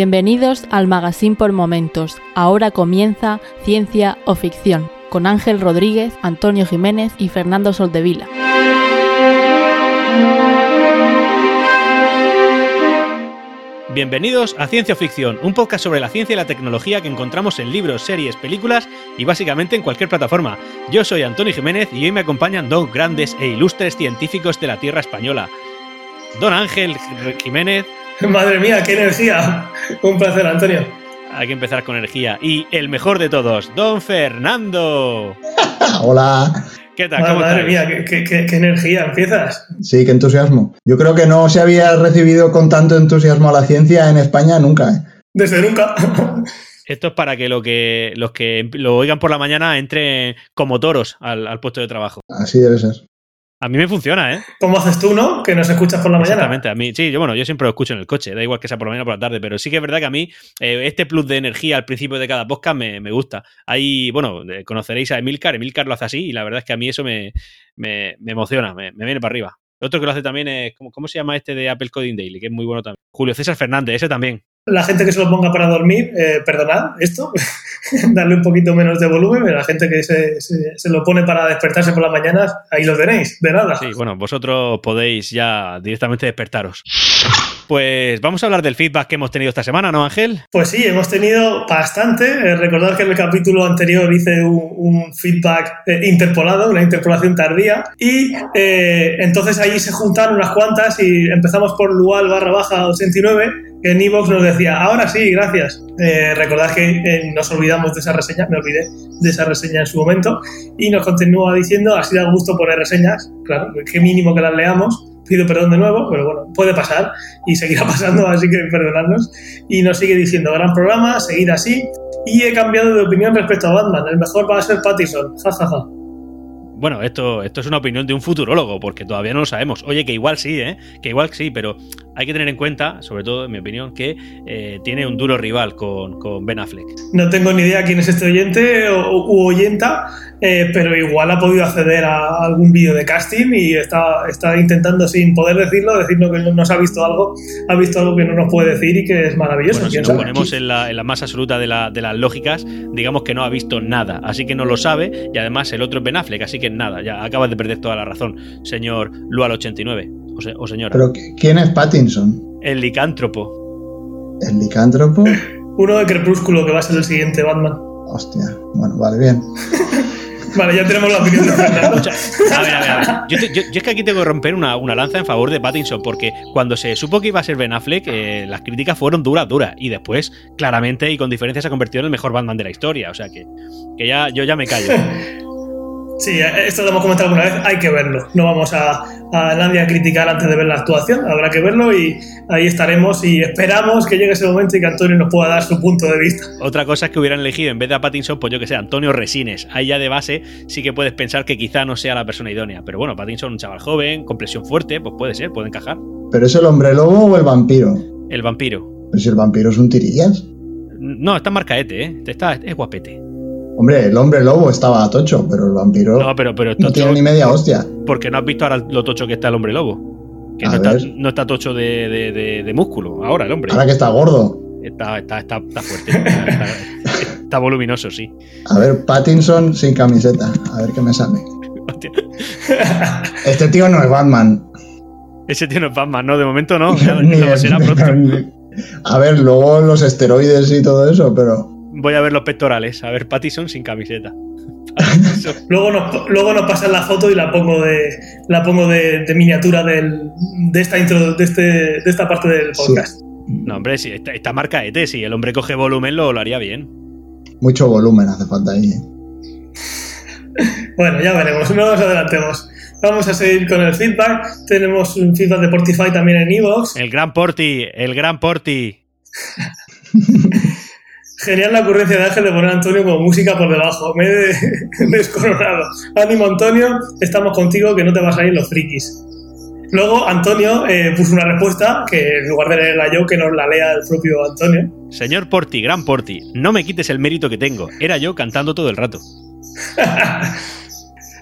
Bienvenidos al Magazine por Momentos. Ahora comienza Ciencia o Ficción con Ángel Rodríguez, Antonio Jiménez y Fernando Soldevila. Bienvenidos a Ciencia o Ficción, un podcast sobre la ciencia y la tecnología que encontramos en libros, series, películas y básicamente en cualquier plataforma. Yo soy Antonio Jiménez y hoy me acompañan dos grandes e ilustres científicos de la Tierra Española. Don Ángel Jiménez. Madre mía, qué energía. Un placer, Antonio. Hay que empezar con energía. Y el mejor de todos, Don Fernando. Hola. ¿Qué tal? Madre, ¿Cómo madre estáis? mía, qué, qué- qué energía. ¿Empiezas? Sí, qué entusiasmo. Yo creo que no se había recibido con tanto entusiasmo a la ciencia en España nunca. ¿eh? Desde nunca. Esto es para que, lo que los que lo oigan por la mañana entren como toros al, al puesto de trabajo. Así debe ser. A mí me funciona, ¿eh? ¿Cómo haces tú, no? Que nos escuchas por la mañana. Exactamente, a mí, sí, yo bueno, yo siempre lo escucho en el coche, da igual que sea por la mañana o por la tarde, pero sí que es verdad que a mí eh, este plus de energía al principio de cada podcast me, me gusta. Ahí, bueno, eh, conoceréis a Emilcar, Emilcar lo hace así y la verdad es que a mí eso me, me, me emociona, me, me viene para arriba. Otro que lo hace también es, ¿cómo, cómo se llama este de Apple Coding Daily? Que es muy bueno también. Julio César Fernández, ese también. La gente que se lo ponga para dormir, eh, perdonad esto, darle un poquito menos de volumen, pero la gente que se, se- se lo pone para despertarse por las mañanas, ahí lo tenéis, de nada. Sí, bueno, vosotros podéis ya directamente despertaros. Pues vamos a hablar del feedback que hemos tenido esta semana, ¿no, Ángel? Pues sí, hemos tenido bastante. Eh, recordad que en el capítulo anterior hice un, un feedback eh, interpolado, una interpolación tardía, y eh, entonces ahí se juntaron unas cuantas y empezamos por Lual barra baja 89, que en Evox nos decía, ahora sí, gracias. Eh, recordad que eh, nos olvidamos de esa reseña, me olvidé de esa reseña en su momento, y nos continúa diciendo, así da gusto poner reseñas, claro, qué mínimo que las leamos. Pido perdón de nuevo, pero bueno, puede pasar y seguirá pasando, así que perdonadnos y nos sigue diciendo gran programa, seguid así. Y he cambiado de opinión respecto a Batman. El mejor va a ser Pattison. Ja, ja, ja. Bueno, esto, esto es una opinión de un futurólogo, porque todavía no lo sabemos. Oye, que igual sí, ¿eh? Que igual sí, pero hay que tener en cuenta, sobre todo en mi opinión, que eh, tiene un duro rival con, con Ben Affleck. No tengo ni idea quién es este oyente o, u oyenta, eh, pero igual ha podido acceder a algún vídeo de casting y está, está intentando, sin poder decirlo, decirnos que no nos ha visto algo, ha visto algo que no nos puede decir y que es maravilloso. Bueno, si ¿quién nos ponemos en la, en la más absoluta de, la- de las lógicas, digamos que no ha visto nada, así que no lo sabe, y además el otro es Ben Affleck, así que nada, ya acabas de perder toda la razón, señor Lual89, o, se- o señora. Pero ¿quién es Pattinson? el licántropo. ¿El licántropo? Uno de Crepúsculo que va a ser el siguiente Batman. Hostia. Bueno, vale, bien. Vale, ya tenemos la opinión de Fernando. O sea, a ver, a ver, a ver. Yo, te- yo- yo es que aquí tengo que romper una, una lanza en favor de Pattinson, porque cuando se supo que iba a ser Ben Affleck, eh, las críticas fueron duras, duras. Y después, claramente y con diferencia, se ha convertido en el mejor Batman de la historia. O sea que, que ya, yo ya me callo. Sí, esto lo hemos comentado alguna vez, hay que verlo. No vamos a, a nadie a criticar antes de ver la actuación, habrá que verlo y ahí estaremos y esperamos que llegue ese momento y que Antonio nos pueda dar su punto de vista. Otra cosa es que hubieran elegido en vez de a Pattinson, pues yo que sé, Antonio Resines. Ahí ya de base sí que puedes pensar que quizá no sea la persona idónea. Pero bueno, Pattinson, un chaval joven, con presión fuerte, pues puede ser, puede encajar. ¿Pero es el hombre lobo o el vampiro? El vampiro. Pues si el vampiro es un tirillas. No, está en marcaete, ¿eh? Está, es guapete. Hombre, el hombre lobo estaba tocho, pero el vampiro No, pero, pero no tiene ni media hostia. Porque no has visto ahora lo tocho que está el hombre lobo. Que A no está, no está tocho de, de- de- de músculo. Ahora el hombre. Ahora que está gordo. Está, está, está, está fuerte. Está, está voluminoso, sí. A ver, Pattinson sin camiseta. A ver qué me sale. Este tío no es Batman. Ese tío no es Batman, ¿no? De momento no. Ya, Ni ya lo es- será pronto. A ver, luego los esteroides y todo eso, pero Voy a ver los pectorales. A ver, Pattison sin camiseta. Pattinson. Luego nos, luego nos pasan la foto y la pongo de, la pongo de, de miniatura del, de, esta intro, de, este, de esta parte del Sí. podcast. No, hombre, si esta, esta marca ET, si el hombre coge volumen, lo, lo haría bien. mucho volumen hace falta ahí. ¿eh? Bueno, ya veremos, no nos adelantemos. Vamos a seguir con el feedback. Tenemos un feedback de Portify también en Evox. El gran Porti, el gran Porti. Genial la ocurrencia de Ángel de poner a Antonio como música por debajo. Me he de- descoronado. Ánimo, Antonio. Estamos contigo que no te vas a ir los frikis. Luego, Antonio eh, puso una respuesta que en lugar de leerla yo, que nos la lea el propio Antonio. Señor Porti, gran Porti, no me quites el mérito que tengo. Era yo cantando todo el rato.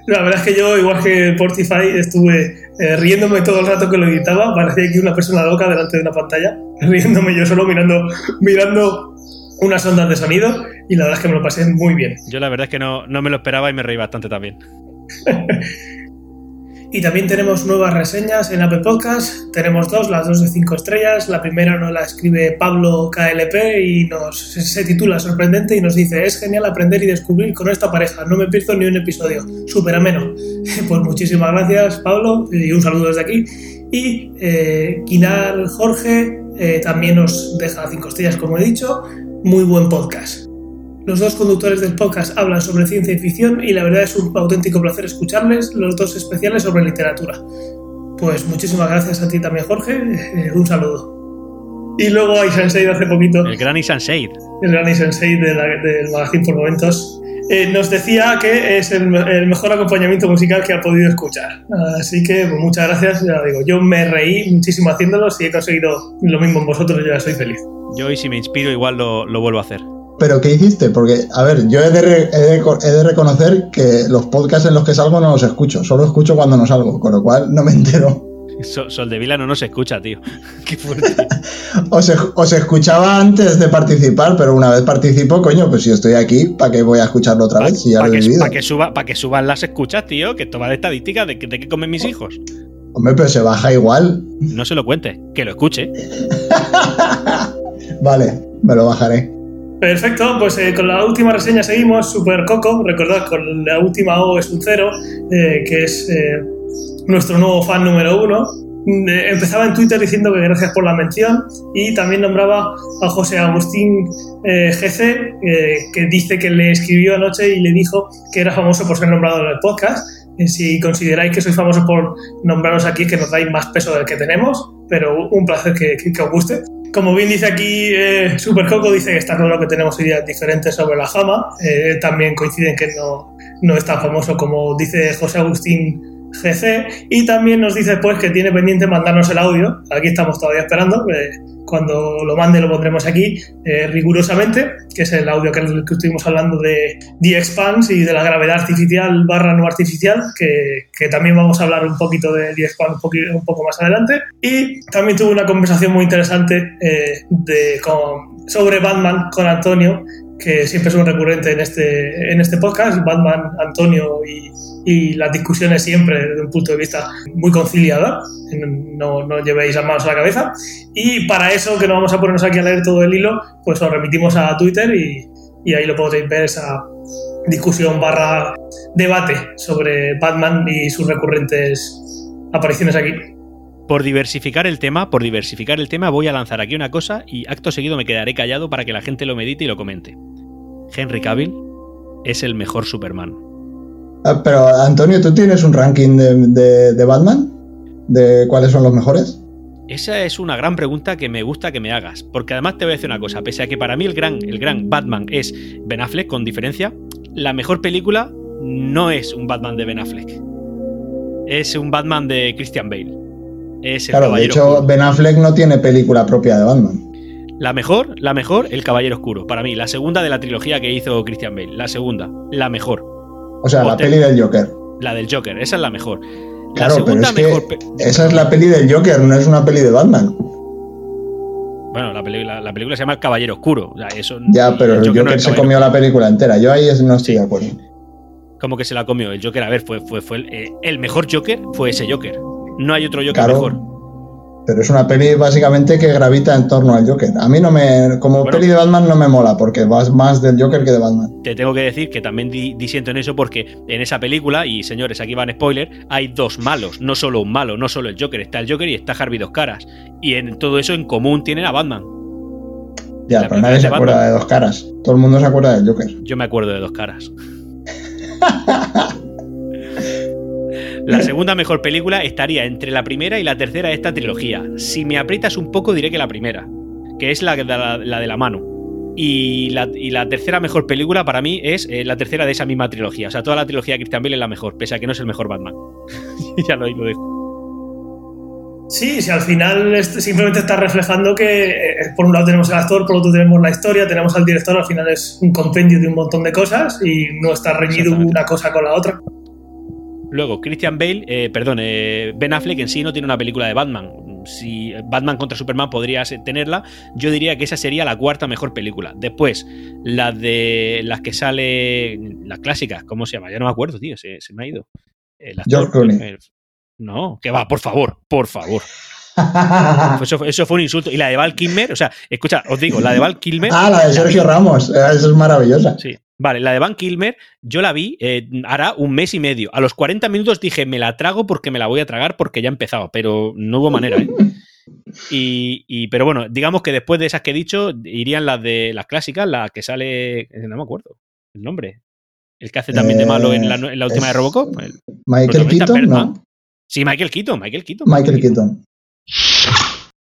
La verdad es que yo, igual que Portify, estuve eh, riéndome todo el rato que lo editaba, parecía que una persona loca delante de una pantalla, riéndome yo solo mirando, mirando unas ondas de sonido y la verdad es que me lo pasé muy bien. Yo la verdad es que no, no me lo esperaba y me reí bastante también. Y también tenemos nuevas reseñas en Apple Podcast. Tenemos dos, las dos de cinco estrellas. La primera nos la escribe Pablo KLP y nos, se titula Sorprendente y nos dice: Es genial aprender y descubrir con esta pareja. No me pierdo ni un episodio. Súper ameno. Pues muchísimas gracias, Pablo, y un saludo desde aquí. Y eh, Jorge eh, también nos deja cinco estrellas, como he dicho. Muy buen podcast. Los dos conductores del podcast hablan sobre ciencia y ficción y la verdad es un auténtico placer escucharles, los dos especiales sobre literatura. Pues muchísimas gracias a ti también, Jorge. Eh, un saludo. Y luego a Isansei hace poquito. El gran Isansei. El gran Isansei de del magazine por momentos. Eh, nos decía que es el, mejor acompañamiento musical que ha podido escuchar. Así que pues, muchas gracias. Ya digo, yo me reí muchísimo haciéndolo. Si he conseguido lo mismo en vosotros, yo ya soy feliz. Yo, y si me inspiro, igual lo, lo vuelvo a hacer. ¿Pero qué hiciste? Porque, a ver, yo he de, reconocer que los podcasts en los que salgo no los escucho, solo escucho cuando no salgo, con lo cual no me entero. Sol, de Vila no nos escucha, tío. Qué fuerte. os, escuchaba antes de participar, pero una vez participo, coño, pues si estoy aquí, ¿para qué voy a escucharlo otra vez? ¿Para que, suba, que suban las escuchas, tío? Que toma de estadística de, de qué comen mis hijos. Hombre, pero se baja igual. No se lo cuente, que lo escuche. vale, me lo bajaré. Perfecto, pues eh, con la última reseña seguimos, Super Coco, recordad con la última O es un cero, eh, que es eh, nuestro nuevo fan número uno. empezaba en Twitter diciendo que gracias por la mención y también nombraba a José Agustín GC, que dice que le escribió anoche y le dijo que era famoso por ser nombrado en el podcast. si consideráis que soy famoso por nombraros aquí, que nos dais más peso del que tenemos, pero un placer que, que os guste. Como bien dice aquí eh, Super Coco, dice que está claro que tenemos ideas diferentes sobre la jama. Eh, también coinciden que no, no es tan famoso como dice José Agustín GC. Y también nos dice pues que tiene pendiente mandarnos el audio. Aquí estamos todavía esperando. Cuando lo mande lo pondremos aquí eh, rigurosamente, que es el audio que, estuvimos hablando de The Expanse y de la gravedad artificial barra no artificial, que, que también vamos a hablar un poquito de The Expanse un, poco más adelante. Y también tuve una conversación muy interesante eh, sobre Batman con Antonio, que siempre es un recurrente en este, en este podcast, Batman, Antonio y, y las discusiones siempre desde un punto de vista muy conciliador, no, no llevéis las manos a la cabeza. Y para eso, que no vamos a ponernos aquí a leer todo el hilo, pues os remitimos a Twitter y, y ahí lo podéis ver esa discusión barra debate sobre Batman y sus recurrentes apariciones aquí. Por diversificar el tema, por diversificar el tema, voy a lanzar aquí una cosa y acto seguido me quedaré callado para que la gente lo medite y lo comente. Henry Cavill es el mejor Superman. Ah, pero Antonio, ¿tú tienes un ranking de, Batman? ¿De cuáles son los mejores? Esa es una gran pregunta que me gusta que me hagas, porque además te voy a decir una cosa, pese a que para mí el gran, el gran Batman es Ben Affleck, con diferencia, la mejor película no es un Batman de Ben Affleck, es un Batman de Christian Bale claro, de hecho, Ben Affleck no tiene película propia de Batman. La mejor, la mejor, El Caballero Oscuro. Para mí, la segunda de la trilogía que hizo Christian Bale. La segunda, la mejor. O sea, la peli del Joker. La del Joker, esa es la mejor. La segunda mejor. esa es la peli del Joker, no es una peli de Batman. Bueno, la, película se llama El Caballero Oscuro. ya, pero el Joker, se comió la película entera. Yo ahí no estoy de acuerdo. ¿Cómo que se la comió? El Joker, a ver, fue, fue, fue el, eh, el mejor Joker fue ese Joker. No hay otro Joker mejor. Pero es una peli básicamente que gravita en torno al Joker. A mí no me. Como peli de Batman no me mola, porque vas más del Joker que de Batman. Te tengo que decir que también disiento en eso, porque en esa película, y señores, aquí van spoiler, hay dos malos, no solo un malo, no solo el Joker, está el Joker y está Harvey Dos Caras. Y en todo eso en común tienen a Batman. Ya, pero nadie se acuerda de dos caras. Todo el mundo se acuerda del Joker. Yo me acuerdo de dos caras. La segunda mejor película estaría entre la primera y la tercera de esta trilogía. Si me aprietas un poco diré que la primera, que es la, de la mano. Y la, tercera mejor película para mí es eh, la tercera de esa misma trilogía. O sea, toda la trilogía de Christian Bale es la mejor, pese a que no es el mejor Batman. ya lo, lo dejo. Sí, si al final simplemente está reflejando que eh, por un lado tenemos el actor, por otro tenemos la historia, tenemos al director, al final es un compendio de un montón de cosas y no está reñido una cosa con la otra. Luego, Christian Bale, eh, perdón, eh, Ben Affleck en sí no tiene una película de Batman. Si Batman contra Superman podría tenerla, yo diría que esa sería la cuarta mejor película. Después, las de las que sale, las clásicas, ¿cómo se llama? Ya no me acuerdo, tío, se, me ha ido. George Clooney. no, que va, por favor, por favor. Eso, fue un insulto. Y la de Val Kilmer, o sea, escucha, os digo, la de Val Kilmer. Ah, la de Sergio Ramos, eso es maravillosa. Sí. Vale, la de Van Kilmer, yo la vi eh, hará un mes y medio. A los 40 minutos dije, me la trago porque me la voy a tragar porque ya he empezado, pero no hubo manera, ¿eh? Y, pero bueno, digamos que después de esas que he dicho, irían las de las clásicas, la que sale. Eh, no me acuerdo el nombre. El que hace también de malo en la, última de Robocop. Michael Keaton, ¿no? Sí, Michael Keaton, Michael Keaton. Michael Keaton.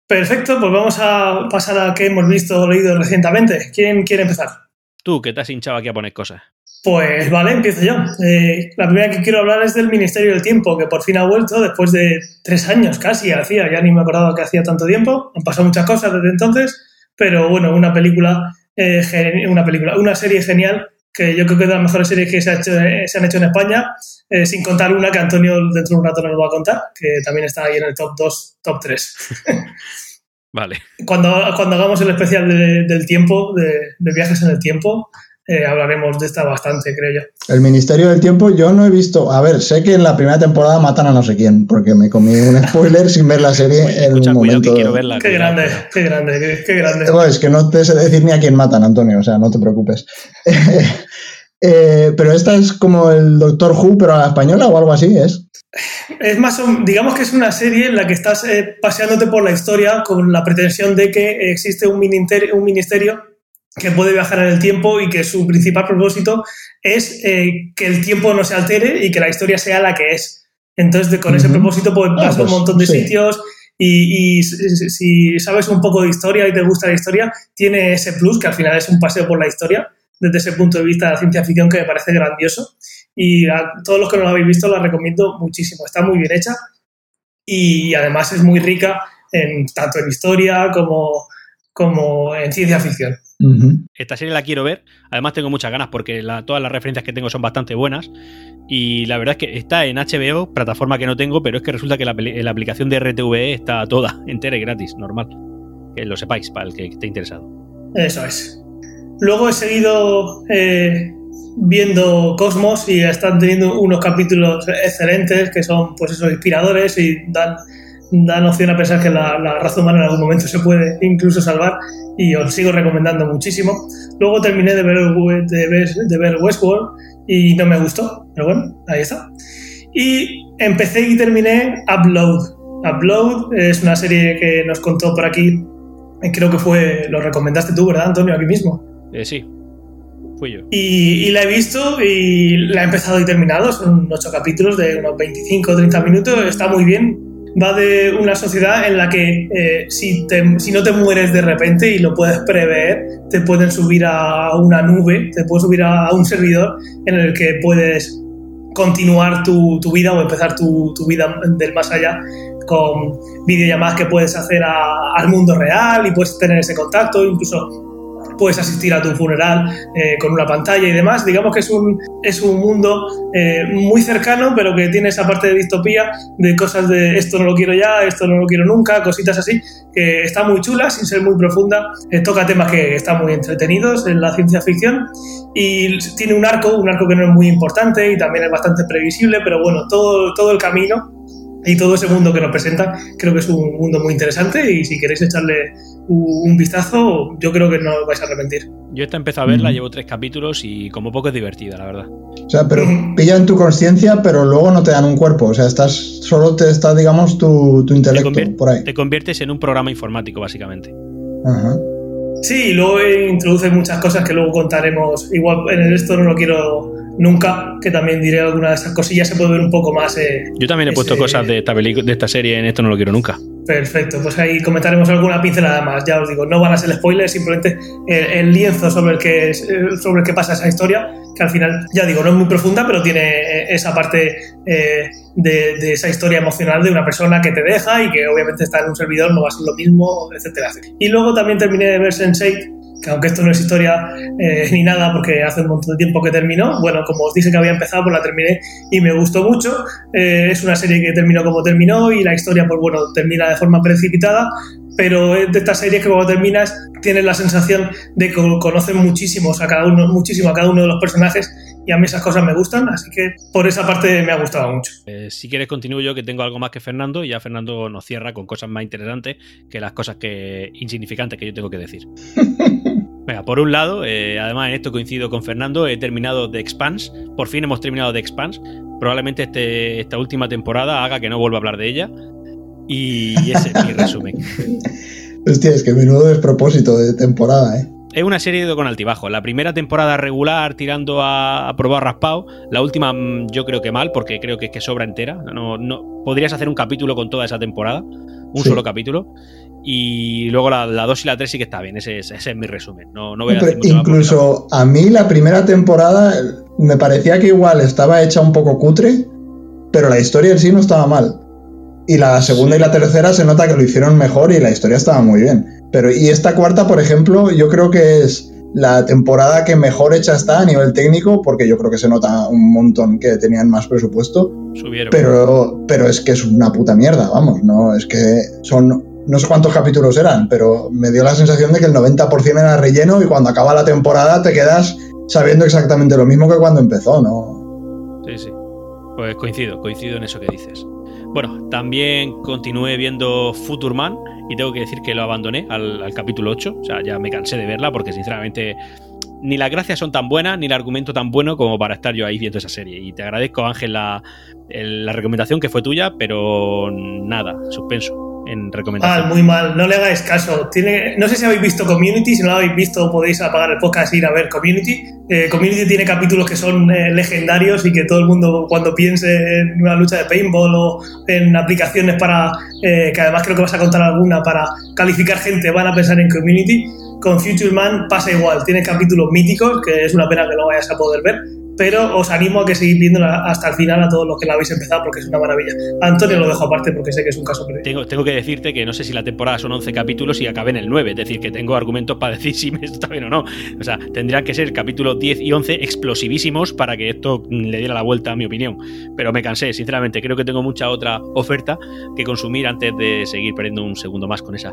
Perfecto, pues vamos a pasar a que hemos visto o leído recientemente. ¿Quién quiere empezar? Tú, que te has hinchado aquí a poner cosas. Pues vale, empiezo yo. Eh, la primera que quiero hablar es del Ministerio del Tiempo, que por fin ha vuelto después de tres años casi, hacía, ya ni me acordaba que hacía tanto tiempo. Han pasado muchas cosas desde entonces, pero bueno, una película, eh, una película, una serie genial, que yo creo que es de las mejores series que se, eh, han hecho en España, sin contar una que Antonio dentro de un rato nos va a contar, que también está ahí en el top 2, top 3. Vale. Cuando, cuando hagamos el especial del tiempo, de, viajes en el tiempo, eh, hablaremos de esta bastante, creo yo. El Ministerio del Tiempo yo no he visto, a ver, sé que en la primera temporada matan a no sé quién, porque me comí un spoiler sin ver la serie en un momento. Que verla, qué, grande, qué grande, qué, grande, es que no te sé decir ni a quién matan, Antonio, o sea, no te preocupes. Eh, pero esta es como el Doctor Who, pero a la española o algo así, ¿es? Es más, digamos que es una serie en la que estás eh, paseándote por la historia con la pretensión de que existe un ministerio, un ministerio que puede viajar en el tiempo y que su principal propósito es eh, que el tiempo no se altere y que la historia sea la que es. Entonces, con ese propósito, pues vas a un pues, montón de sitios y, y, si sabes un poco de historia y te gusta la historia, tiene ese plus que al final es un paseo por la historia desde ese punto de vista de la ciencia ficción que me parece grandioso y a todos los que no lo habéis visto la recomiendo muchísimo. Está muy bien hecha y además es muy rica en, tanto en historia como, como en ciencia ficción. Esta serie la quiero ver, además tengo muchas ganas porque todas las referencias que tengo son bastante buenas y la verdad es que está en HBO, plataforma que no tengo, pero es que resulta que la, la aplicación de RTVE está toda, entera y gratis, normal. Que lo sepáis para el que esté interesado. Eso es. Luego he seguido eh, viendo Cosmos y están teniendo unos capítulos excelentes que son, pues eso, inspiradores y dan, dan opción a pensar que la, raza humana en algún momento se puede incluso salvar y os sigo recomendando muchísimo. Luego terminé de ver, de ver, de ver Westworld y no me gustó, pero bueno, ahí está. Y empecé y terminé Upload. Upload es una serie que nos contó por aquí, creo que fue, lo recomendaste tú, ¿verdad, Antonio? Aquí mismo. Eh, sí, fui yo. Y, la he visto y la he empezado y terminado. Son ocho capítulos de unos 25 o 30 minutos. Está muy bien. Va de una sociedad en la que eh, si, si no te mueres de repente y lo puedes prever, te pueden subir a una nube, te puedes subir a, un servidor en el que puedes continuar tu, tu vida o empezar tu, tu, vida del más allá con videollamadas que puedes hacer al mundo real y puedes tener ese contacto, incluso puedes asistir a tu funeral eh, con una pantalla y demás. Digamos que es un, es un mundo eh, muy cercano, pero que tiene esa parte de distopía, de cosas de esto no lo quiero ya, esto no lo quiero nunca, cositas así, que está muy chula, sin ser muy profunda. Eh, toca temas que están muy entretenidos en la ciencia ficción y tiene un arco, un arco que no es muy importante y también es bastante previsible, pero bueno, todo, todo el camino y todo ese mundo que nos presenta creo que es un mundo muy interesante y si queréis echarle un vistazo yo creo que no os vais a arrepentir. Yo esta empezado a verla, llevo tres capítulos y como poco es divertida, la verdad. O sea, pero pilla en tu conciencia, pero luego no te dan un cuerpo. O sea, estás solo te está, digamos, tu, tu intelecto por ahí. Te conviertes en un programa informático, básicamente. Ajá. Sí, y luego introduce muchas cosas que luego contaremos. Igual en esto no lo quiero nunca, que también diré alguna de esas cosillas, se puede ver un poco más. Eh, Yo también he puesto cosas de esta, de esta serie en esto no lo quiero nunca. Perfecto, pues ahí comentaremos alguna pincelada más. Ya os digo, no van a ser spoilers, simplemente el, lienzo sobre el, que, sobre el que pasa esa historia, que al final, ya digo, no es muy profunda, pero tiene eh, esa parte eh, de, esa historia emocional de una persona que te deja y que obviamente está en un servidor, no va a ser lo mismo, etcétera. Y luego también terminé de ver Sense8, que aunque esto no es historia eh, ni nada, porque hace un montón de tiempo que terminó, bueno, como os dije que había empezado, pues la terminé y me gustó mucho. Eh, es una serie que terminó como terminó y la historia, pues bueno, termina de forma precipitada, pero es de estas series que cuando terminas tienes la sensación de que conocen muchísimo a cada uno, muchísimo a cada uno de los personajes y a mí esas cosas me gustan, así que por esa parte me ha gustado mucho. Eh, si quieres continúo yo que tengo algo más que Fernando y ya Fernando nos cierra con cosas más interesantes que las cosas que insignificantes que yo tengo que decir. Venga, por un lado, eh, además en esto coincido con Fernando, he terminado The Expanse, por fin hemos terminado The Expanse, probablemente este, esta última temporada haga que no vuelva a hablar de ella y ese es mi resumen. Hostia, es que menudo despropósito de temporada, ¿eh? Es una serie de con altibajo. La primera temporada regular tirando a, probar raspado. La última mm, yo creo que mal porque creo que es que sobra entera. No, no, podrías hacer un capítulo con toda esa temporada. Un solo capítulo. Y luego la 2 y la 3 sí que está bien. Ese, ese, es mi resumen. No, no voy a decir mucho Incluso a mí la primera temporada me parecía que igual estaba hecha un poco cutre, pero la historia en sí no estaba mal. Y la segunda y la tercera se nota que lo hicieron mejor y la historia estaba muy bien. Pero, y esta cuarta, por ejemplo, yo creo que es la temporada que mejor hecha está a nivel técnico, porque yo creo que se nota un montón que tenían más presupuesto. Subieron. Pero, pero es que es una puta mierda, vamos, ¿no? Es que son. No sé cuántos capítulos eran, pero me dio la sensación de que el 90% era relleno y cuando acaba la temporada te quedas sabiendo exactamente lo mismo que cuando empezó, ¿no? Sí, sí. Pues coincido, coincido en eso que dices. Bueno, también continué viendo Futurman y tengo que decir que lo abandoné al, capítulo 8. O sea, ya me cansé de verla porque sinceramente ni las gracias son tan buenas ni el argumento tan bueno como para estar yo ahí viendo esa serie. Y te agradezco, Ángel, la, la recomendación que fue tuya, pero nada, suspenso en muy mal, no le hagáis caso. Tiene, no sé si habéis visto Community, si no lo habéis visto podéis apagar el podcast e ir a ver Community. Eh, Community tiene capítulos que son eh, legendarios y que todo el mundo cuando piense en una lucha de paintball o en aplicaciones para, eh, que además creo que vas a contar alguna, para calificar gente, van a pensar en Community. Con Future Man pasa igual, tiene capítulos míticos, que es una pena que no vayas a poder ver pero os animo a que seguís viéndola hasta el final a todos los que la habéis empezado porque es una maravilla. Antonio lo dejo aparte porque sé que es un caso perdido. Tengo, tengo que decirte que no sé si la temporada son 11 capítulos y acabé en el 9, es decir, que tengo argumentos para decir si me está bien o no. O sea, tendrían que ser capítulos 10 y 11 explosivísimos para que esto le diera la vuelta a mi opinión. Pero me cansé, sinceramente, creo que tengo mucha otra oferta que consumir antes de seguir perdiendo un segundo más con esa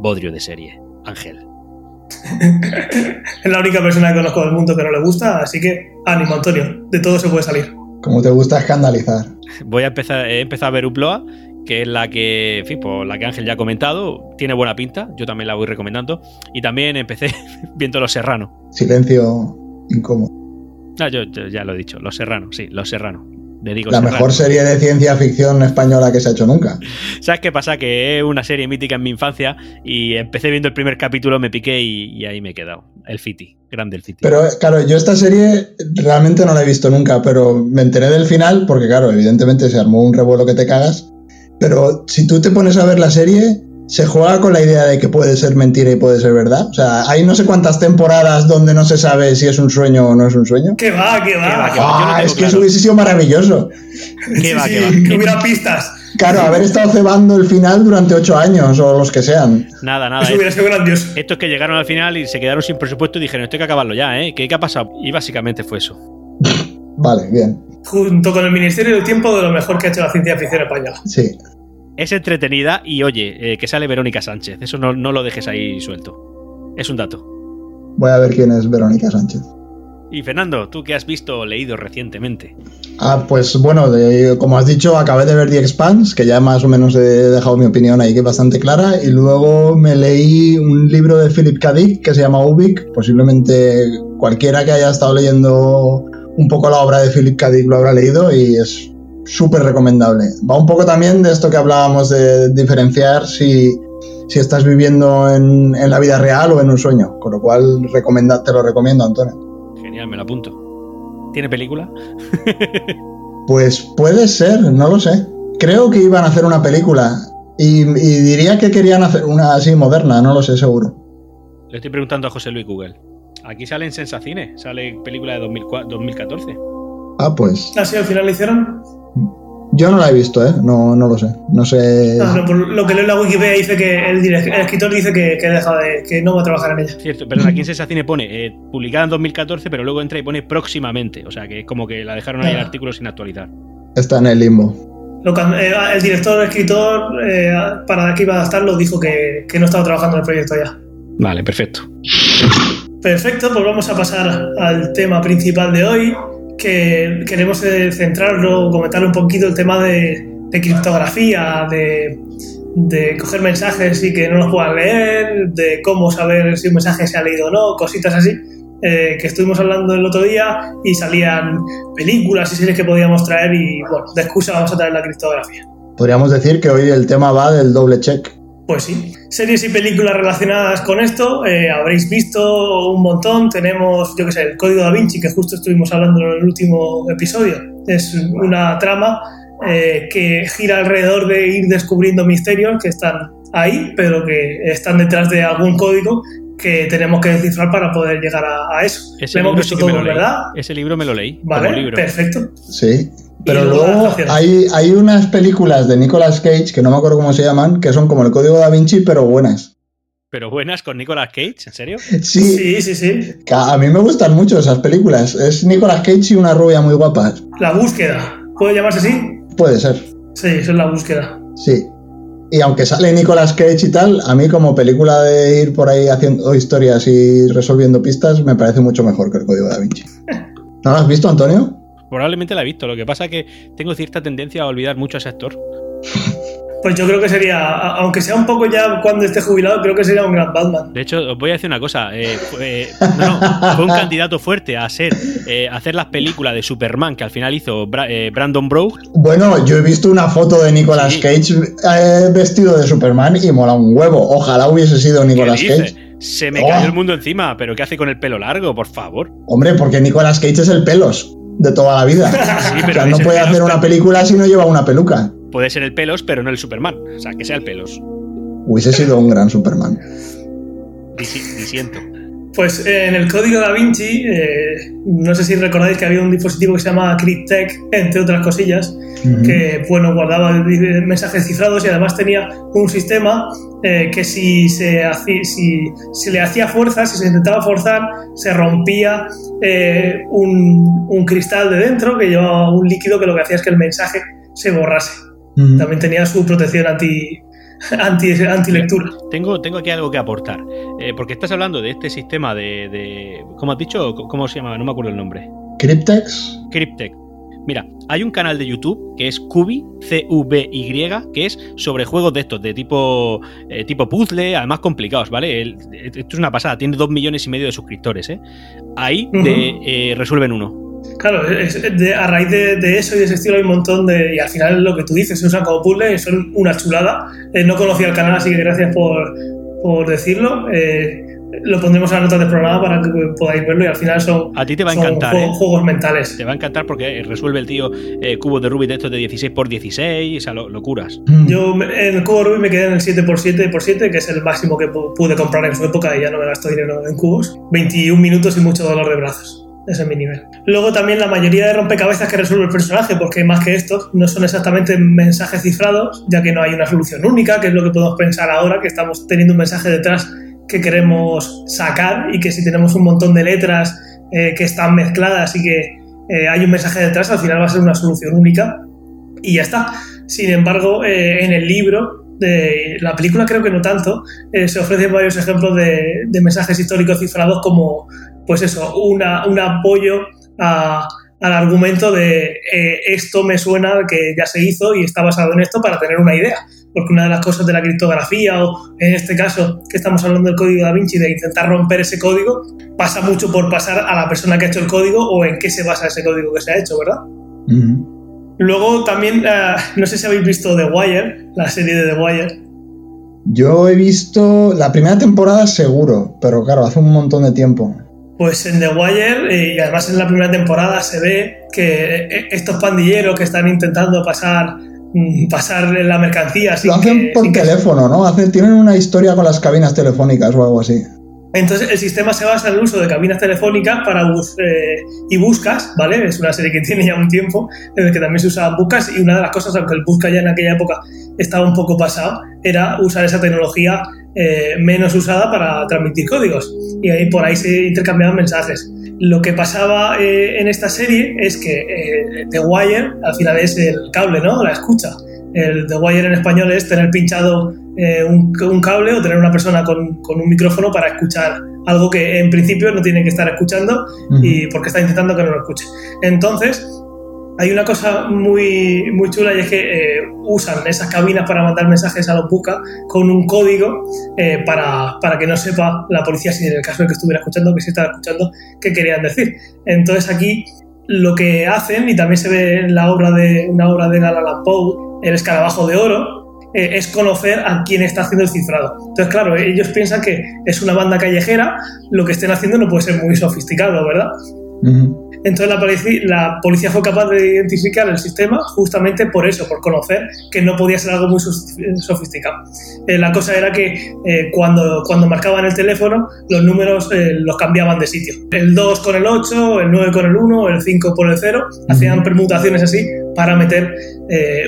bodrio de serie. Ángel. es la única persona que conozco del mundo que no le gusta, así que ánimo, Antonio, de todo se puede salir. Como te gusta escandalizar. Voy a empezar, he empezado a ver Uploa, que es la que, en fin, pues, la que Ángel ya ha comentado, tiene buena pinta, yo también la voy recomendando. Y también empecé viendo Los Serranos. Silencio incómodo. Ah, yo, ya lo he dicho, Los Serranos, sí, Los Serranos la mejor serie de ciencia ficción española que se ha hecho nunca. ¿Sabes qué pasa? Que es una serie mítica en mi infancia y empecé viendo el primer capítulo, me piqué y, ahí me he quedado. El Fiti, grande el Fiti. Pero claro, yo esta serie realmente no la he visto nunca, pero me enteré del final porque claro, evidentemente se armó un revuelo que te cagas. Pero si tú te pones a ver la serie, se juega con la idea de que puede ser mentira y puede ser verdad. O sea, hay no sé cuántas temporadas donde no se sabe si es un sueño o no es un sueño. Que va, que va. Ah, es que eso hubiese sido maravilloso. Que va, que va. Que hubiera pistas. Claro, haber estado cebando el final durante ocho años o los que sean. Nada, nada. Eso hubiera sido grandioso. Esto es que llegaron al final y se quedaron sin presupuesto y dijeron, esto hay que acabarlo ya, ¿eh? ¿Qué, qué ha pasado? Y básicamente fue eso. vale, bien. Junto con el Ministerio del Tiempo de lo mejor que ha hecho la ciencia ficción española. Sí. Es entretenida y oye, eh, que sale Verónica Sánchez. Eso no, lo dejes ahí suelto. Es un dato. Voy a ver quién es Verónica Sánchez. Y Fernando, ¿tú qué has visto o leído recientemente? Ah, pues bueno, como has dicho, acabé de ver The Expanse, que ya más o menos he dejado mi opinión ahí que es bastante clara, y luego me leí un libro de Philip K. Dick que se llama Ubik, posiblemente cualquiera que haya estado leyendo un poco la obra de Philip K. Dick lo habrá leído y es súper recomendable. Va un poco también de esto que hablábamos de diferenciar si, si estás viviendo en, en, la vida real o en un sueño. Con lo cual recomenda, te lo recomiendo, Antonio. Genial, me lo apunto. ¿Tiene película? pues puede ser, no lo sé. Creo que iban a hacer una película y, y, diría que querían hacer una así moderna, no lo sé seguro. Le estoy preguntando a José Luis Google. Aquí sale en Sensacine, sale película de 2014. Ah, pues. ¿Así al final lo hicieron? Yo no la he visto, ¿eh? No, no lo sé. No sé. No, por lo que leo en la Wikipedia dice que el, el escritor dice que, que, ha dejado de- que no va a trabajar en ella. Cierto, pero aquí en Sensacine pone eh, publicada en 2014, pero luego entra y pone próximamente. O sea que es como que la dejaron ahí el artículo sin actualizar. Está en el limbo. Lo eh, el director, el escritor, eh, para que iba a adaptarlo, dijo que, que no estaba trabajando en el proyecto ya. Vale, perfecto. Perfecto, pues vamos a pasar al tema principal de hoy, que queremos eh, centrarlo, comentar un poquito el tema de, de criptografía, de, de coger mensajes y que no los puedan leer, de cómo saber si un mensaje se ha leído o no, cositas así, eh, que estuvimos hablando el otro día y salían películas y series que podíamos traer y bueno, de excusa vamos a traer la criptografía. Podríamos decir que hoy el tema va del doble check. Pues sí, series y películas relacionadas con esto, eh, habréis visto un montón. Tenemos, yo qué sé, el Código da Vinci, que justo estuvimos hablando en el último episodio. Es una trama eh, que gira alrededor de ir descubriendo misterios que están ahí, pero que están detrás de algún código que tenemos que descifrar para poder llegar a, a eso. Ese Lo hemos libro visto sí que me todo, lo leí. ¿verdad? Ese libro me lo leí. Vale, como libro. perfecto. Sí. Pero luego hay, hay unas películas de Nicolas Cage, que no me acuerdo cómo se llaman, que son como el código da Vinci, pero buenas. Pero buenas con Nicolas Cage, ¿en serio? Sí, Sí, sí, sí. a mí me gustan mucho esas películas. Es Nicolas Cage y una rubia muy guapa. La búsqueda. ¿Puede llamarse así? Puede ser, Sí, eso es la búsqueda. sí. Y aunque sale Nicolas Cage y tal, a mí como película de ir por ahí haciendo historias y resolviendo pistas, me parece mucho mejor que el código da Vinci. ¿No lo has visto, Antonio? Probablemente la he visto. Lo que pasa es que tengo cierta tendencia a olvidar mucho a ese actor. Pues yo creo que sería, aunque sea un poco ya cuando esté jubilado, creo que sería un gran Batman. De hecho, os voy a decir una cosa. eh, fue, no, no, fue un candidato fuerte a ser, eh, a hacer las películas de Superman que al final hizo Bra- eh, Brandon Brough. Bueno, yo he visto una foto de Nicolas Sí. Cage eh, vestido de Superman y mola un huevo. Ojalá hubiese sido ¿Qué Nicolas? Cage. Se me Oh. cayó el mundo encima, pero ¿qué hace con el pelo largo, por favor? Hombre, porque Nicolas Cage es el pelos de toda la vida. Sí, o sea, no puede hacer una película si no lleva una peluca. Puede ser el pelos, pero no el Superman. O sea, que sea el pelos. Hubiese sido un gran Superman. Disi- Disiento. Pues eh, en el código da Vinci, eh, no sé si recordáis que había un dispositivo que se llama CryptTech, entre otras cosillas, que bueno, guardaba di- mensajes cifrados y además tenía un sistema eh, que si se, hacía, si, si le hacía fuerza, si se intentaba forzar, se rompía eh, un, un cristal de dentro que llevaba un líquido que lo que hacía es que el mensaje se borrase. También tenía su protección anti, anti, anti lectura. Tengo, tengo aquí algo que aportar. Eh, porque estás hablando de este sistema de, de- ¿Cómo has dicho? ¿Cómo se llama? No me acuerdo el nombre. Cryptex. Cryptech. Mira, hay un canal de YouTube que es Cubi, C-U-B-Y, que es sobre juegos de estos, de tipo, eh, tipo puzzle, además complicados, ¿vale? El- esto es una pasada, tiene dos millones y medio de suscriptores, ¿eh? Ahí de, eh, resuelven uno. Claro, es- de- a raíz de, de eso y de ese estilo hay un montón de... Y al final lo que tú dices, se usan como puzzle y son una chulada. Eh, no conocía el canal, así que gracias por, por decirlo. Eh, lo pondremos en las notas del programa para que podáis verlo y al final son, A ti te va a son encantar, juego- ¿eh? juegos mentales. Te va a encantar porque resuelve el tío eh, cubos de Rubik de estos de 16 x 16, o sea, lo- locuras. Mm. Yo en el cubo Rubik me quedé en el 7x7x7, que es el máximo que pu- pude comprar en su época y ya no me gasto dinero en cubos. 21 minutos y mucho dolor de brazos. Ese es mi nivel. Luego también la mayoría de rompecabezas que resuelve el personaje, porque más que estos, no son exactamente mensajes cifrados, ya que no hay una solución única, que es lo que podemos pensar ahora, que estamos teniendo un mensaje detrás que queremos sacar y que si tenemos un montón de letras eh, que están mezcladas y que eh, hay un mensaje detrás, al final va a ser una solución única y ya está. Sin embargo, eh, en el libro, de la película creo que no tanto, se ofrecen varios ejemplos de mensajes históricos cifrados como, pues eso, una, un apoyo a- al argumento de eh, esto me suena que ya se hizo y está basado en esto para tener una idea. Porque una de las cosas de la criptografía, o en este caso que estamos hablando del código da Vinci, de intentar romper ese código, pasa mucho por pasar a la persona que ha hecho el código o en qué se basa ese código que se ha hecho, ¿verdad? Luego también, eh, no sé si habéis visto The Wire, la serie de The Wire. Yo he visto la primera temporada seguro, pero claro, hace un montón de tiempo. Pues en The Wire, eh, y además en la primera temporada se ve que eh, estos pandilleros que están intentando pasar, mm, pasar la mercancía sin Lo hacen que- por sin que- teléfono, ¿no? Hacen, tienen una historia con las cabinas telefónicas o algo así. Entonces el sistema se basa en el uso de cabinas telefónicas para bus eh, y buscas, ¿vale? Es una serie que tiene ya un tiempo en el que también se usaban buscas y una de las cosas, aunque el busca ya en aquella época estaba un poco pasado, era usar esa tecnología eh, menos usada para transmitir códigos y ahí por ahí se intercambiaban mensajes. Lo que pasaba eh, en esta serie es que eh, The Wire al final es el cable, ¿no? La escucha. El The Wire en español es tener pinchado eh, un, un, cable o tener una persona con, con, un micrófono para escuchar algo que en principio no tiene que estar escuchando y porque está intentando que no lo escuche. Entonces, hay una cosa muy, muy chula y es que eh, usan esas cabinas para mandar mensajes a los buca con un código eh, para, para, que no sepa la policía si en el caso de que estuviera escuchando, que si estaba escuchando, qué querían decir. Entonces aquí lo que hacen, y también se ve en la obra de, una obra de Galán Poe, El escarabajo de oro, eh, es conocer a quién está haciendo el cifrado. Entonces, claro, ellos piensan que es una banda callejera, lo que estén haciendo no puede ser muy sofisticado, ¿verdad? Uh -huh. Entonces la policía, la policía, fue capaz de identificar el sistema justamente por eso, por conocer que no podía ser algo muy sofisticado. Eh, la cosa era que eh, cuando, cuando marcaban el teléfono, los números eh, los cambiaban de sitio. El 2 con el 8, el 9 con el 1, el 5 por el 0, hacían permutaciones así para meter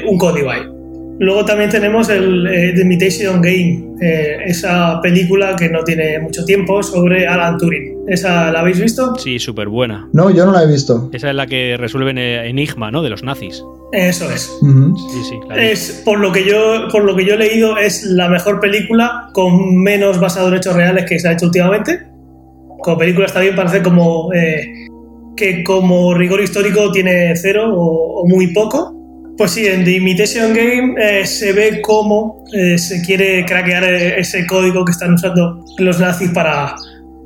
un código ahí. Luego también tenemos el eh, The Imitation Game, eh, esa película que no tiene mucho tiempo sobre Alan Turing. ¿Esa la habéis visto? Sí, súper buena. No, yo no la he visto. Esa es la que resuelven enigma, ¿no? De los nazis. Eso es. Uh -huh. Sí, sí. Es por lo que yo por lo que yo he leído es la mejor película con menos basado en hechos reales que se ha hecho últimamente. Como película está bien, parece como eh, que como rigor histórico tiene cero o, o muy poco pues sí, en The Imitation Game eh, se ve cómo eh, se quiere craquear ese código que están usando los nazis para,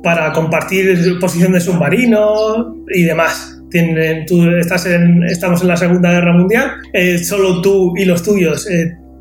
para compartir posición de submarinos y demás. Tienen, tú estás en, estamos en la Segunda Guerra Mundial, eh, solo tú y los tuyos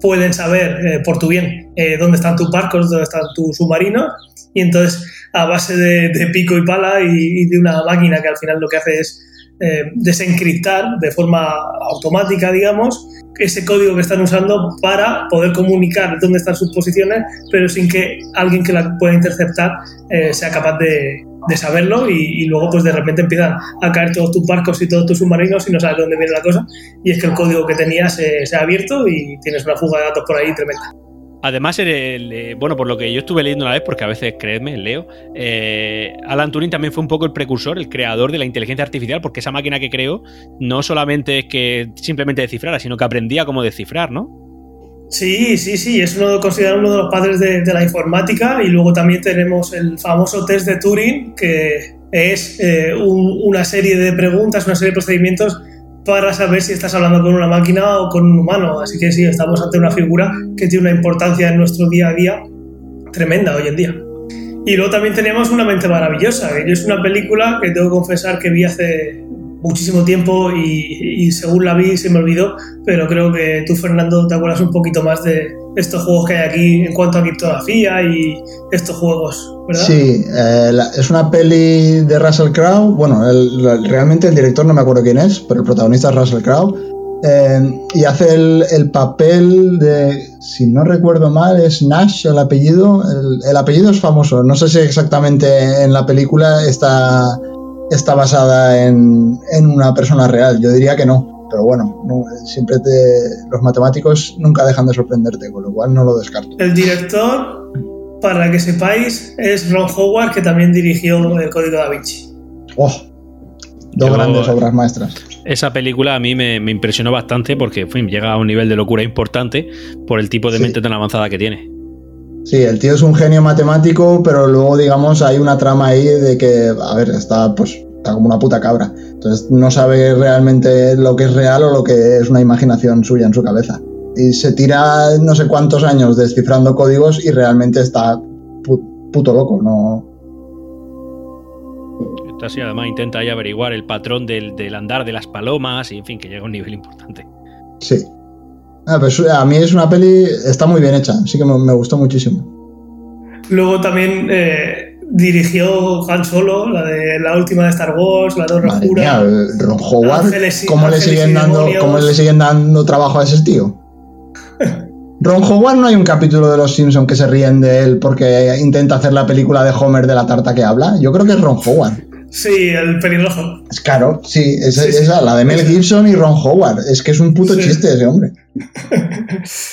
pueden saber por tu bien dónde están tus barcos, dónde están tus submarinos, y entonces a base de, de pico y pala y, y de una máquina que al final lo que hace es eh, desencriptar de forma automática, digamos, ese código que están usando para poder comunicar dónde están sus posiciones, pero sin que alguien que la pueda interceptar eh, sea capaz de, saberlo y, luego pues de repente empiezan a caer todos tus barcos y todos tus submarinos y no sabes dónde viene la cosa y es que el código que tenías se, se ha abierto y tienes una fuga de datos por ahí tremenda. Además, el, bueno, por lo que yo estuve leyendo una vez, porque a veces, creedme, leo, eh, Alan Turing también fue un poco el precursor, el creador de la inteligencia artificial, porque esa máquina que creó no solamente es que simplemente descifrara, sino que aprendía cómo descifrar, ¿no? Sí, sí, sí, es uno considerado uno de los padres de, de, la informática y luego también tenemos el famoso test de Turing, que es eh, un, una serie de preguntas, una serie de procedimientos para saber si estás hablando con una máquina o con un humano. Así que sí, estamos ante una figura que tiene una importancia en nuestro día a día tremenda hoy en día. Y luego también tenemos Una mente maravillosa, que es una película que tengo que confesar que vi hace muchísimo tiempo y, según la vi se me olvidó, pero creo que tú, Fernando, te acuerdas un poquito más de estos juegos que hay aquí en cuanto a criptografía y estos juegos, ¿verdad? Sí, eh, es una peli de Russell Crowe, bueno, realmente el director no me acuerdo quién es, pero el protagonista es Russell Crowe, eh, y hace el, el, papel de, si no recuerdo mal, es Nash el apellido, el, el apellido es famoso, no sé si exactamente en la película está está basada en, en, una persona real. Yo diría que no, pero bueno, no, siempre te, los matemáticos nunca dejan de sorprenderte, con lo cual no lo descarto. El director, para que sepáis, es Ron Howard, que también dirigió El Código da Vinci. ¡Oh! Dos Yo, grandes obras maestras. Esa película a mí me, me impresionó bastante porque en fin, llega a un nivel de locura importante por el tipo de sí. mente tan avanzada que tiene. Sí, el tío es un genio matemático, pero luego, digamos, hay una trama ahí de que, a ver, está pues está como una puta cabra. Entonces no sabe realmente lo que es real o lo que es una imaginación suya en su cabeza. Y se tira no sé cuántos años descifrando códigos y realmente está puto loco, no. Así, además intenta ahí averiguar el patrón del, del, andar de las palomas y en fin, que llega a un nivel importante. Sí. Ah, pues a mí es una peli, está muy bien hecha, sí que me, me gustó muchísimo. Luego también eh, dirigió Han Solo, la de la última de Star Wars, la de Ron Mía, Ron Howard, Ángeles, ¿cómo, Ángeles le siguen dando, ¿cómo le siguen dando trabajo a ese tío? Ron Howard no hay un capítulo de Los Simpsons que se ríen de él porque intenta hacer la película de Homer de la tarta que habla. Yo creo que es Ron Howard. Sí, el pelirrojo. Es claro, sí, sí. esa, la de Mel Gibson y Ron Howard. Es que es un puto Sí. chiste ese hombre.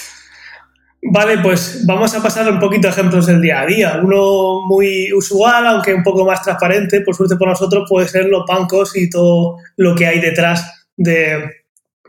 Vale, pues vamos a pasar un poquito a ejemplos del día a día. Uno muy usual, aunque un poco más transparente, por suerte por nosotros, puede ser los bancos y todo lo que hay detrás de,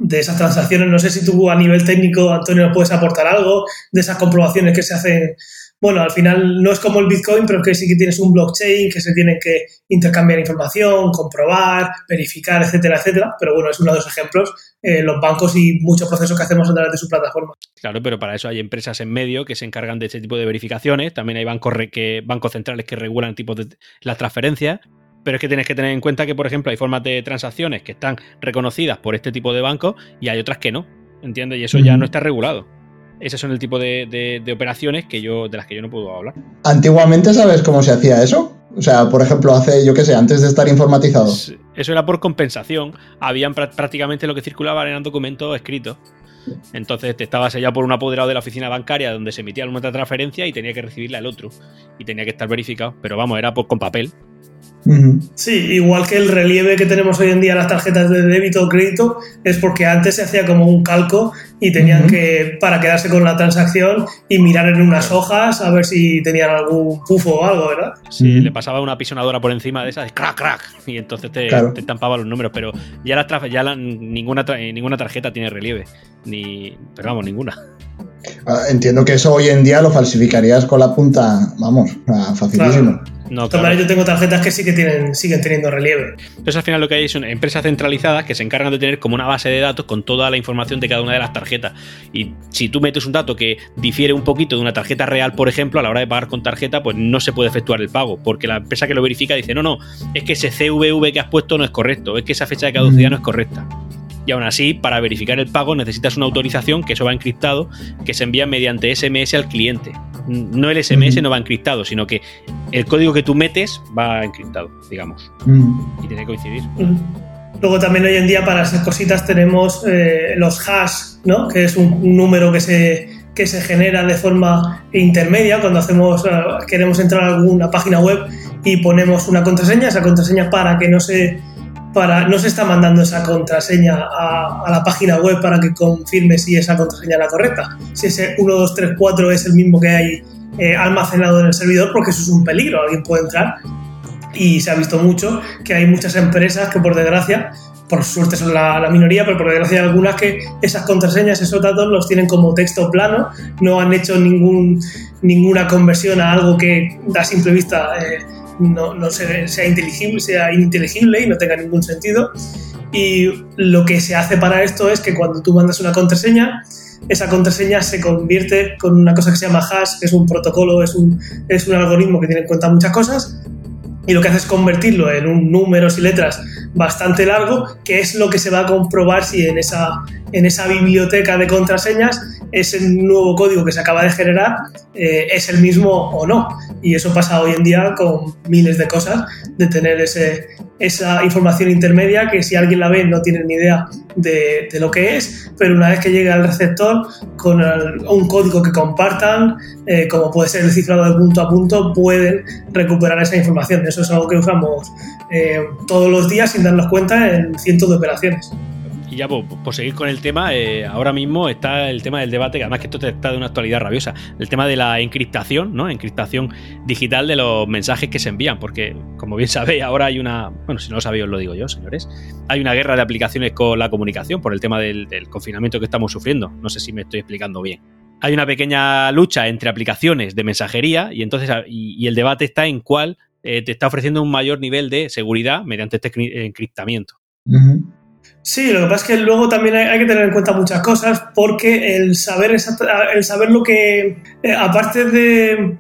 de esas transacciones. No sé si tú a nivel técnico, Antonio, puedes aportar algo de esas comprobaciones que se hacen. Bueno, al final no es como el Bitcoin, pero que sí que tienes un blockchain que se tienen que intercambiar información, comprobar, verificar, etcétera, etcétera. Pero bueno, es uno de los ejemplos, eh, los bancos y muchos procesos que hacemos a través de su plataforma. Claro, pero para eso hay empresas en medio que se encargan de ese tipo de verificaciones. También hay bancos, re- que, bancos centrales que regulan tipos de las transferencias. Pero es que tienes que tener en cuenta que, por ejemplo, hay formas de transacciones que están reconocidas por este tipo de bancos y hay otras que no. ¿Entiendes? Y eso ya no está regulado. Esos son el tipo de, de- de operaciones que yo, de las que yo no puedo hablar. Antiguamente, ¿sabes cómo se hacía eso? O sea, por ejemplo, hace, yo qué sé, antes de estar informatizado. Eso era por compensación. Habían prá- prácticamente lo que circulaba eran documentos escritos. Entonces te estaba sellado por un apoderado de la oficina bancaria donde se emitía una transferencia y tenía que recibirla el otro. Y tenía que estar verificado. Pero vamos, era por, con papel. Sí, igual que el relieve que tenemos hoy en día en las tarjetas de débito o crédito, es porque antes se hacía como un calco y tenían que, para quedarse con la transacción y mirar en unas hojas a ver si tenían algún pufo o algo, ¿verdad? Si Ujú. le pasaba una pisonadora por encima de esas, crack, crack. Y entonces te, Claro. te estampaba los números. Pero ya, las ya la- ninguna, tra- eh, ninguna tarjeta tiene relieve. Ni, pero vamos, ninguna. Ah, Entiendo que eso hoy en día lo falsificarías con la punta, vamos, facilísimo. No, claro. yo tengo tarjetas que sí que tienen, siguen teniendo relieve. Entonces al final lo que hay son empresas centralizadas que se encargan de tener como una base de datos con toda la información de cada una de las tarjetas. Y si tú metes un dato que difiere un poquito de una tarjeta real, por ejemplo, a la hora de pagar con tarjeta, pues no se puede efectuar el pago, porque la empresa que lo verifica dice, no, no, es que ese CVV que has puesto no es correcto, es que esa fecha de caducidad Mm. no es correcta. Y aún así, para verificar el pago necesitas una autorización, que eso va encriptado, que se envía mediante SMS al cliente. No el SMS no va encriptado, sino que el código que tú metes va encriptado, digamos. Mm. Y tiene que coincidir. Mm. Luego también hoy en día para esas cositas tenemos eh, los hash, ¿no? que es un, un número que se, que se genera de forma intermedia cuando hacemos, eh, queremos entrar a alguna página web y ponemos una contraseña, esa contraseña para que no se, para, no se está mandando esa contraseña a, la página web para que confirme si esa contraseña es la correcta. Si ese 1, 2, 3, 4 es el mismo que hay eh, almacenado en el servidor, porque eso es un peligro, alguien puede entrar y se ha visto mucho que hay muchas empresas que por desgracia, por suerte son la, minoría, pero por desgracia algunas que esas contraseñas, esos datos los tienen como texto plano, no han hecho ningún, ninguna conversión a algo que a simple vista eh, no, no se- sea, inteligible, sea ininteligible y no tenga ningún sentido. Y lo que se hace para esto es que cuando tú mandas una contraseña, esa contraseña se convierte con una cosa que se llama hash, que es un protocolo, es un, es un algoritmo que tiene en cuenta muchas cosas, y lo que hace es convertirlo en un números y letras bastante largo, que es lo que se va a comprobar si en esa, en esa biblioteca de contraseñas ese nuevo código que se acaba de generar eh, es el mismo o no. Y eso pasa hoy en día con miles de cosas, de tener ese, esa información intermedia que si alguien la ve no tiene ni idea de, de lo que es, pero una vez que llega al receptor con el- un código que compartan, eh, como puede ser el cifrado de punto a punto, pueden recuperar esa información. Eso es algo que usamos eh, todos los días sin darnos cuenta en cientos de operaciones. Y ya por, por seguir con el tema, eh, ahora mismo está el tema del debate, que además que esto está de una actualidad rabiosa, el tema de la encriptación, ¿no? Encriptación digital de los mensajes que se envían, porque como bien sabéis, ahora hay una, bueno, si no lo sabéis os lo digo yo, señores, hay una guerra de aplicaciones con la comunicación por el tema del, confinamiento que estamos sufriendo. No sé si me estoy explicando bien. Hay una pequeña lucha entre aplicaciones de mensajería y entonces y el debate está en cuál eh, te está ofreciendo un mayor nivel de seguridad mediante este cri- encriptamiento. Sí, lo que pasa es que luego también hay, hay que tener en cuenta muchas cosas porque el saber, el saber lo que, eh, aparte de,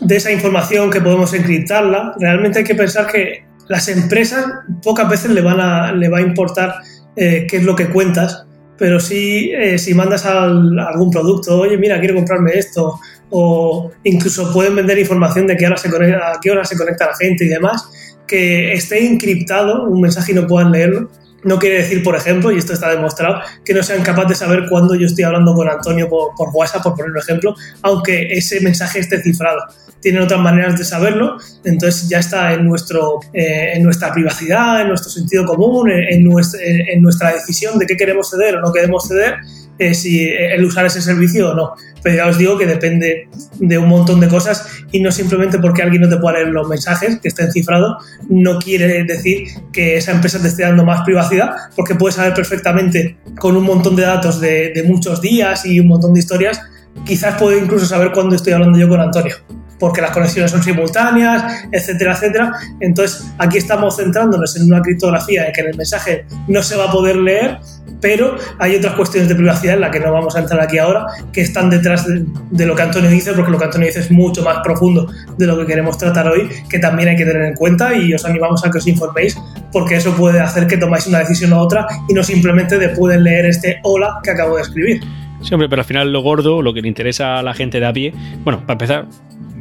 de esa información que podemos encriptarla, realmente hay que pensar que las empresas pocas veces le, van a, le va a importar eh, qué es lo que cuentas, pero sí, eh, si mandas al- algún producto, oye, mira, quiero comprarme esto, o incluso pueden vender información de qué hora se conecta, a qué hora se conecta la gente y demás, que esté encriptado un mensaje y no puedan leerlo, no quiere decir, por ejemplo, y esto está demostrado, que no sean capaces de saber cuándo yo estoy hablando con Antonio por, por, WhatsApp, por poner un ejemplo, aunque ese mensaje esté cifrado. Tienen otras maneras de saberlo, entonces ya está en, nuestro, eh, en nuestra privacidad, en nuestro sentido común, en, nuestra, en nuestra decisión de qué queremos ceder o no queremos ceder, eh, si el usar ese servicio o no. Pero ya os digo que depende de un montón de cosas y no simplemente porque alguien no te pueda leer los mensajes que estén cifrados, no quiere decir que esa empresa te esté dando más privacidad, porque puedes saber perfectamente con un montón de datos de, de muchos días y un montón de historias, quizás puedo incluso saber cuándo estoy hablando yo con Antonio porque las conexiones son simultáneas, etcétera, etcétera. Entonces, aquí estamos centrándonos en una criptografía de que en el mensaje no se va a poder leer, pero hay otras cuestiones de privacidad en las que no vamos a entrar aquí ahora, que están detrás de, lo que Antonio dice, porque lo que Antonio dice es mucho más profundo de lo que queremos tratar hoy, que también hay que tener en cuenta y os animamos a que os informéis, porque eso puede hacer que tomáis una decisión u otra y no simplemente de pueden leer este hola que acabo de escribir. Sí, hombre, pero al final lo gordo, lo que le interesa a la gente de a pie, bueno, para empezar,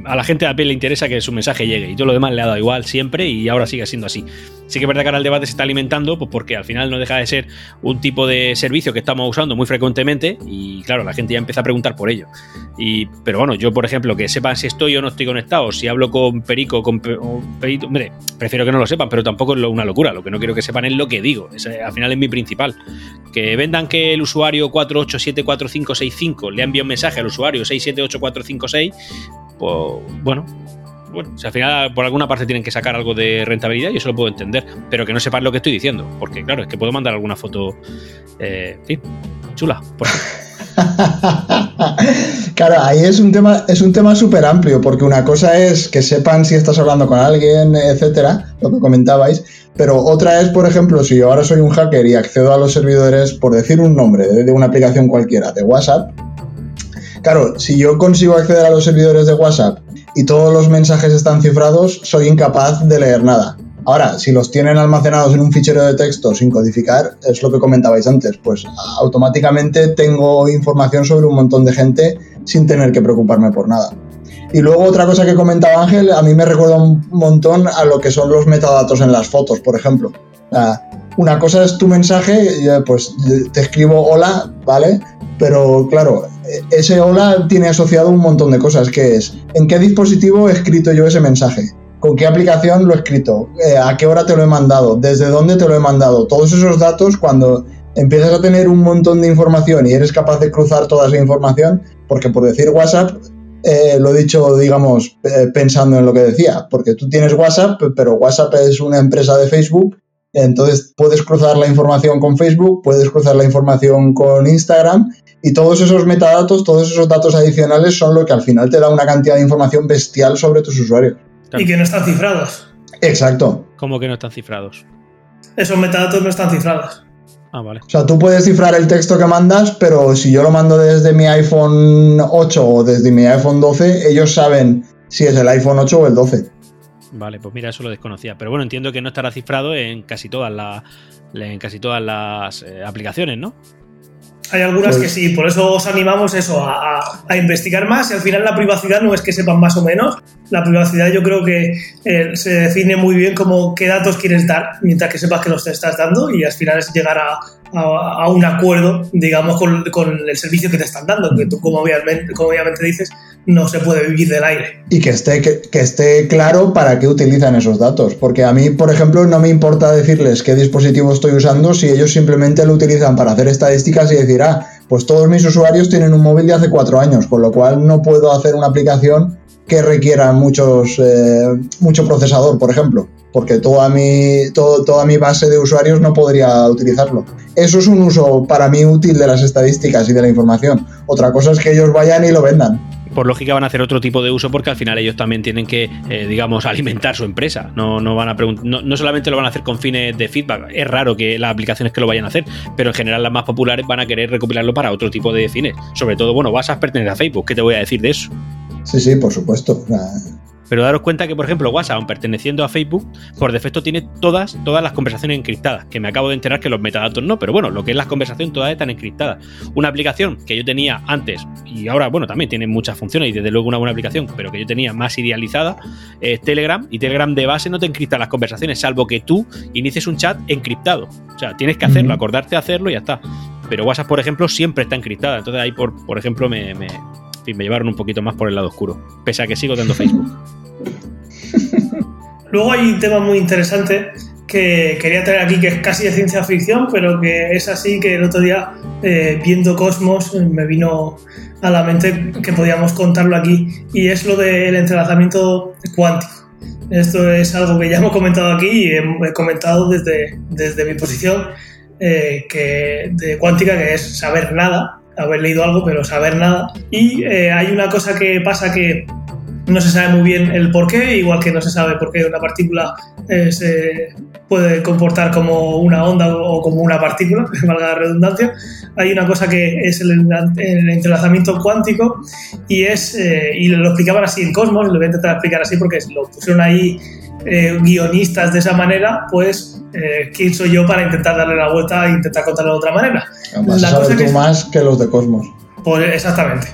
a la gente de a pie le interesa que su mensaje llegue y todo lo demás le ha dado igual siempre y ahora sigue siendo así. Sí que es verdad que ahora el debate se está alimentando pues porque al final no deja de ser un tipo de servicio que estamos usando muy frecuentemente y claro, la gente ya empieza a preguntar por ello. Y, pero bueno, yo por ejemplo, que sepan si estoy o no estoy conectado, si hablo con Perico con Perito, hombre, prefiero que no lo sepan, pero tampoco es una locura, lo que no quiero que sepan es lo que digo, al final es mi principal. Que vendan que el usuario 48745565 le ha un mensaje al usuario 678456 pues bueno, bueno, si al final por alguna parte tienen que sacar algo de rentabilidad, yo eso lo puedo entender, pero que no sepan lo que estoy diciendo, porque claro, es que puedo mandar alguna foto, eh, sí, chula, por claro, ahí es un tema, es un tema súper amplio, porque una cosa es que sepan si estás hablando con alguien, etcétera, lo que comentabais, pero otra es, por ejemplo, si yo ahora soy un hacker y accedo a los servidores, por decir un nombre de una aplicación cualquiera, de WhatsApp, Claro, si yo consigo acceder a los servidores de WhatsApp y todos los mensajes están cifrados, soy incapaz de leer nada. Ahora, si los tienen almacenados en un fichero de texto sin codificar, es lo que comentabais antes, pues automáticamente tengo información sobre un montón de gente sin tener que preocuparme por nada. Y luego otra cosa que comentaba Ángel, a mí me recuerda un montón a lo que son los metadatos en las fotos, por ejemplo. Una cosa es tu mensaje, pues te escribo hola, ¿vale? Pero claro, ese hola tiene asociado un montón de cosas, que es en qué dispositivo he escrito yo ese mensaje, con qué aplicación lo he escrito, eh, a qué hora te lo he mandado, desde dónde te lo he mandado. Todos esos datos, cuando empiezas a tener un montón de información y eres capaz de cruzar toda esa información, porque por decir WhatsApp, eh, lo he dicho, digamos, eh, pensando en lo que decía, porque tú tienes WhatsApp, pero WhatsApp es una empresa de Facebook, entonces puedes cruzar la información con Facebook, puedes cruzar la información con Instagram y todos esos metadatos, todos esos datos adicionales son lo que al final te da una cantidad de información bestial sobre tus usuarios. Y que no están cifrados. Exacto. ¿Cómo que no están cifrados? Esos metadatos no están cifrados. Ah, vale. O sea, tú puedes cifrar el texto que mandas, pero si yo lo mando desde mi iPhone 8 o desde mi iPhone 12, ellos saben si es el iPhone 8 o el 12. Vale, pues mira, eso lo desconocía. Pero bueno, entiendo que no estará cifrado en casi todas, las en casi todas las eh, aplicaciones, ¿no? Hay algunas que pues- sí, por eso os animamos eso, a, investigar más y al final la privacidad no es que sepan más o menos, la privacidad yo creo que eh, se define muy bien como qué datos quieres dar mientras que sepas que los te estás dando y al final es llegar a, un acuerdo, digamos, con, el servicio que te están dando, que tú como obviamente, como obviamente dices, no se puede vivir del aire. Y que esté, que, esté claro para qué utilizan esos datos, porque a mí, por ejemplo, no me importa decirles qué dispositivo estoy usando si ellos simplemente lo utilizan para hacer estadísticas y decir, ah, pues todos mis usuarios tienen un móvil de hace cuatro años, con lo cual no puedo hacer una aplicación que requiera muchos, eh, mucho procesador, por ejemplo, porque toda mi, toda mi base de usuarios no podría utilizarlo. Eso es un uso para mí útil de las estadísticas y de la información. Otra cosa es que ellos vayan y lo vendan por lógica van a hacer otro tipo de uso porque al final ellos también tienen que, eh, digamos, alimentar su empresa. No, no van a no, no, solamente lo van a hacer con fines de feedback. Es raro que las aplicaciones que lo vayan a hacer, pero en general las más populares van a querer recopilarlo para otro tipo de fines. Sobre todo, bueno, WhatsApp pertenece a Facebook. ¿Qué te voy a decir de eso? Sí, sí, por supuesto. Pero daros cuenta que, por ejemplo, WhatsApp, perteneciendo a Facebook, por defecto tiene todas, todas las conversaciones encriptadas, que me acabo de enterar que los metadatos no, pero bueno, lo que es la conversación todas están encriptadas. Una aplicación que yo tenía antes, y ahora, bueno, también tiene muchas funciones y desde luego una buena aplicación, pero que yo tenía más idealizada, es Telegram, y Telegram de base no te encripta las conversaciones, salvo que tú inicies un chat encriptado. O sea, tienes que hacerlo, acordarte de hacerlo y ya está. Pero WhatsApp, por ejemplo, siempre está encriptada. Entonces ahí, por, por ejemplo, me, me, me llevaron un poquito más por el lado oscuro. Pese a que sigo dando Facebook. Luego hay un tema muy interesante que quería traer aquí, que es casi de ciencia ficción, pero que es así que el otro día, eh, viendo Cosmos, me vino a la mente que podíamos contarlo aquí, y es lo del entrelazamiento cuántico. Esto es algo que ya hemos comentado aquí y he, comentado desde, desde mi posición eh, que, de cuántica, que es saber nada, haber leído algo, pero saber nada. Y eh, hay una cosa que pasa que no se sabe muy bien el por qué, igual que no se sabe por qué una partícula eh, se puede comportar como una onda o como una partícula, valga la redundancia. Hay una cosa que es el, entrelazamiento cuántico y es, eh, y lo explicaban así en Cosmos, lo voy a intentar explicar así porque lo pusieron ahí eh, guionistas de esa manera, pues ¿quién soy yo para intentar darle la vuelta e intentar contarlo de otra manera? la cosa tú más que los de Cosmos. Pues exactamente.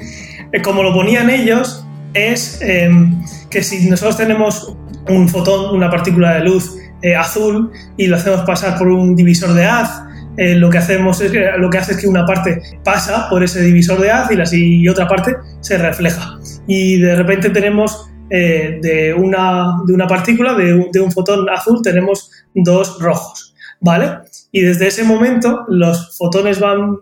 Como lo ponían ellos, es em, que si nosotros tenemos un fotón, una partícula de luz eh, azul y lo hacemos pasar por un divisor de haz, eh, lo que hacemos es que, lo que hace es que una parte pasa por ese divisor de haz y, la, y otra parte se refleja. Y de repente tenemos eh, de, una, de una partícula, de, de un fotón azul, tenemos dos rojos. ¿Vale? Y desde ese momento los fotones van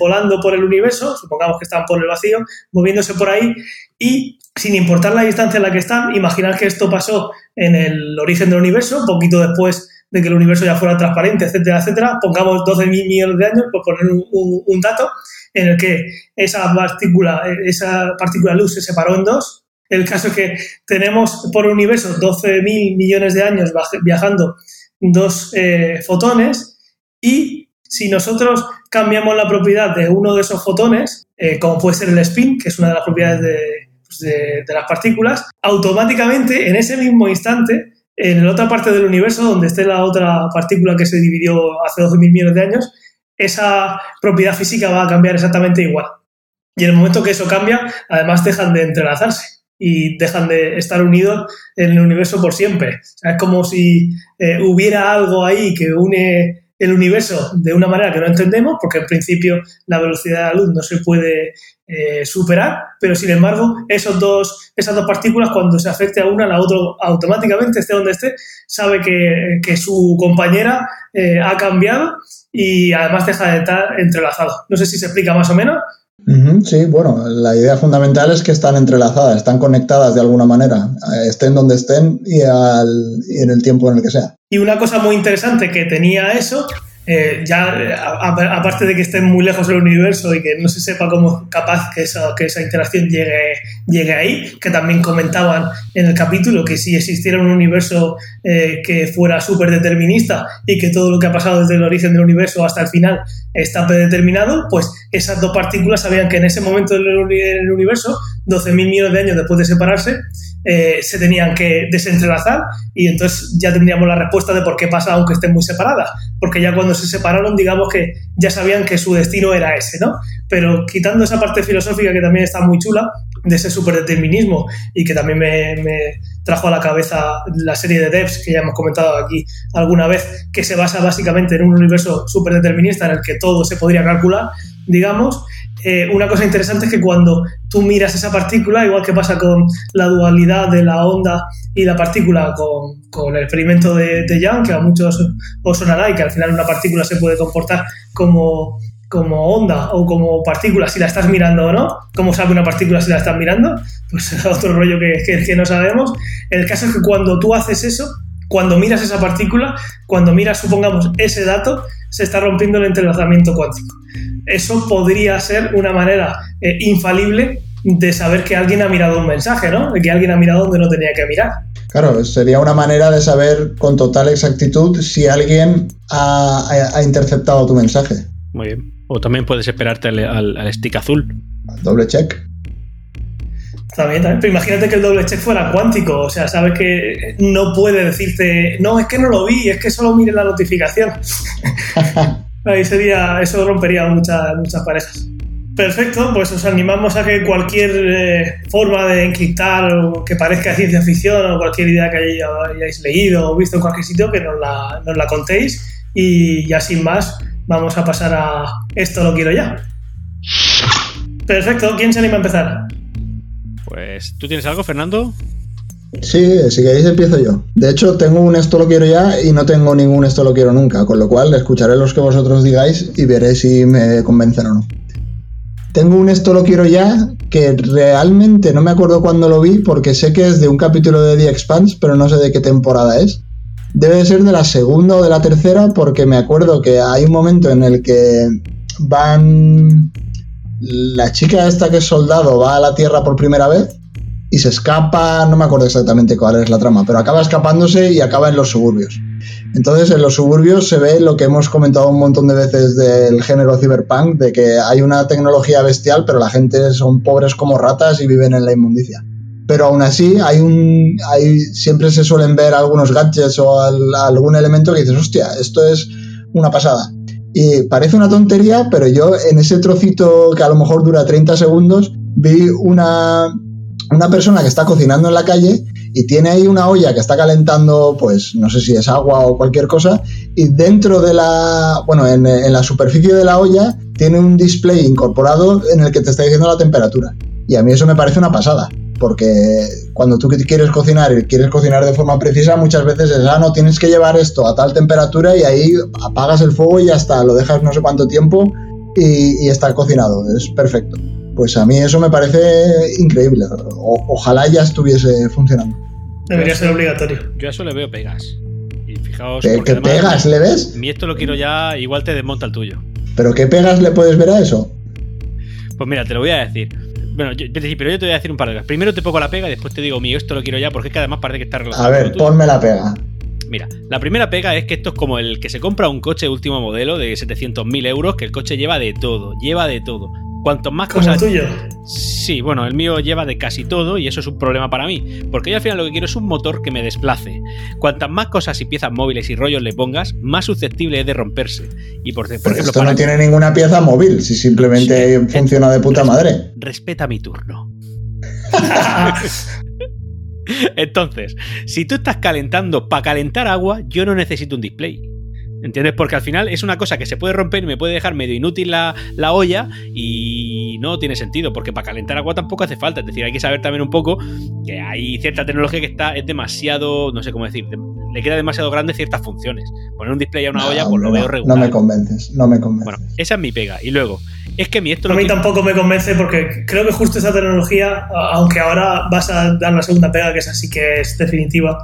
volando por el universo, supongamos que están por el vacío, moviéndose por ahí y sin importar la distancia en la que están, imaginar que esto pasó en el origen del universo, un poquito después de que el universo ya fuera transparente, etcétera, etcétera, pongamos 12.000 millones de años, por poner un, dato, en el que esa partícula, esa partícula luz se separó en dos. El caso es que tenemos por universo 12.000 millones de años viajando dos eh, fotones y si nosotros cambiamos la propiedad de uno de esos fotones, eh, como puede ser el spin, que es una de las propiedades de, pues, de, las partículas, automáticamente en ese mismo instante, en la otra parte del universo, donde esté la otra partícula que se dividió hace 12.000 millones de años, esa propiedad física va a cambiar exactamente igual. Y en el momento que eso cambia, además dejan de entrelazarse y dejan de estar unidos en el universo por siempre. es como si eh, hubiera algo ahí que une el universo de una manera que no entendemos, porque en principio la velocidad de la luz no se puede eh, superar, pero sin embargo, esos dos, esas dos partículas, cuando se afecte a una, la otra automáticamente, esté donde esté, sabe que, su compañera eh, ha cambiado y además deja de estar entrelazado. No sé si se explica más o menos. Sí, bueno, la idea fundamental es que están entrelazadas, están conectadas de alguna manera, eh, estén donde estén y, y en el tiempo en el que sea. Y una cosa muy interesante que tenía eso eh, ya aparte de que esté muy lejos del universo y que no se sepa cómo capaz que esa, que esa interacción llegue, llegue ahí, que también comentaban en el capítulo que si existiera un universo eh, que fuera súper determinista y que todo lo que ha pasado desde el origen del universo hasta el final está predeterminado, pues esas dos partículas sabían que en ese momento del universo, 12.000 millones de años después de separarse, eh, se tenían que desentrelazar y entonces ya tendríamos la respuesta de por qué pasa aunque estén muy separadas. Porque ya cuando se separaron, digamos que ya sabían que su destino era ese, ¿no? Pero quitando esa parte filosófica que también está muy chula, de ese superdeterminismo y que también me, me trajo a la cabeza la serie de Devs que ya hemos comentado aquí alguna vez, que se basa básicamente en un universo superdeterminista en el que todo se podría calcular, digamos, eh, una cosa interesante es que cuando tú miras esa partícula, igual que pasa con la dualidad de la onda y la partícula con, el experimento de, de, Young, que a muchos os sonará y que al final una partícula se puede comportar como, como onda o como partícula si la estás mirando o no. ¿Cómo sabe una partícula si la estás mirando? Pues es otro rollo que, que, que no sabemos. El caso es que cuando tú haces eso, cuando miras esa partícula, cuando miras, supongamos, ese dato, se está rompiendo el entrelazamiento cuántico eso podría ser una manera eh, infalible de saber que alguien ha mirado un mensaje, ¿no? De que alguien ha mirado donde no tenía que mirar. Claro, sería una manera de saber con total exactitud si alguien ha, interceptado tu mensaje. Muy bien. O también puedes esperarte al, stick azul. doble check. También, también. Pero imagínate que el doble check fuera cuántico. O sea, sabes que no puede decirte, no, es que no lo vi, es que solo mire la notificación. Ahí sería, eso rompería muchas, muchas parejas. Perfecto, pues os animamos a que cualquier eh, forma de encriptar que parezca ciencia ficción o cualquier idea que hayáis leído o visto en cualquier sitio, que nos la, nos la contéis. Y ya sin más, vamos a pasar a esto lo quiero ya. Perfecto, ¿quién se anima a empezar? Pues, ¿tú tienes algo, Fernando? Sí, si queréis empiezo yo. De hecho, tengo un esto lo quiero ya y no tengo ningún esto lo quiero nunca, con lo cual escucharé los que vosotros digáis y veré si me convencen o no. Tengo un esto lo quiero ya que realmente no me acuerdo cuándo lo vi porque sé que es de un capítulo de The Expanse, pero no sé de qué temporada es. Debe ser de la segunda o de la tercera porque me acuerdo que hay un momento en el que van... La chica esta que es soldado va a la Tierra por primera vez y se escapa, no me acuerdo exactamente cuál es la trama, pero acaba escapándose y acaba en los suburbios. Entonces, en los suburbios se ve lo que hemos comentado un montón de veces del género cyberpunk, de que hay una tecnología bestial, pero la gente son pobres como ratas y viven en la inmundicia. Pero aún así, hay un, hay, siempre se suelen ver algunos gadgets o al- algún elemento que dices, hostia, esto es una pasada. Y parece una tontería, pero yo en ese trocito que a lo mejor dura 30 segundos, vi una, una persona que está cocinando en la calle y tiene ahí una olla que está calentando, pues no sé si es agua o cualquier cosa, y dentro de la, bueno, en, en la superficie de la olla tiene un display incorporado en el que te está diciendo la temperatura. Y a mí eso me parece una pasada, porque cuando tú quieres cocinar y quieres cocinar de forma precisa, muchas veces es, ah, no, tienes que llevar esto a tal temperatura y ahí apagas el fuego y ya está, lo dejas no sé cuánto tiempo y, y está cocinado, es perfecto. Pues a mí eso me parece increíble. O- ojalá ya estuviese funcionando. Debería ser obligatorio. Yo a eso le veo pegas. Y fijaos, ¿Qué, porque qué además pegas le ves? Mi esto lo quiero ya, igual te desmonta el tuyo. ¿Pero qué pegas le puedes ver a eso? Pues mira, te lo voy a decir. Bueno, yo- pero yo te voy a decir un par de cosas. Primero te pongo la pega y después te digo, mi esto lo quiero ya, porque es que además parece que está relacionado A con ver, tuyo. ponme la pega. Mira, la primera pega es que esto es como el que se compra un coche último modelo de 700.000 euros, que el coche lleva de todo, lleva de todo. Cuanto más Como el cosas... tuyo. Sí, bueno, el mío lleva de casi todo y eso es un problema para mí, porque yo al final lo que quiero es un motor que me desplace. Cuantas más cosas y piezas móviles y rollos le pongas, más susceptible es de romperse. Y por, ejemplo, esto no tiene ninguna pieza móvil, si simplemente Sí. funciona de puta madre. respeta mi turno. Entonces, si tú estás calentando para calentar agua, yo no necesito un display. ¿Entiendes? Porque al final es una cosa que se puede romper y me puede dejar medio inútil la, la olla y no tiene sentido, porque para calentar agua tampoco hace falta. Es decir, hay que saber también un poco que hay cierta tecnología que está, es demasiado, no sé cómo decir, de- le queda demasiado grande ciertas funciones. Poner un display a una No, olla, pues lo veo regular. No me convences, no me convences. bueno, esa es mi pega. Y luego, es que mi esto A mí que- tampoco me convence porque creo que justo esa tecnología, a- aunque ahora vas a dar la segunda pega, que esa sí que es definitiva,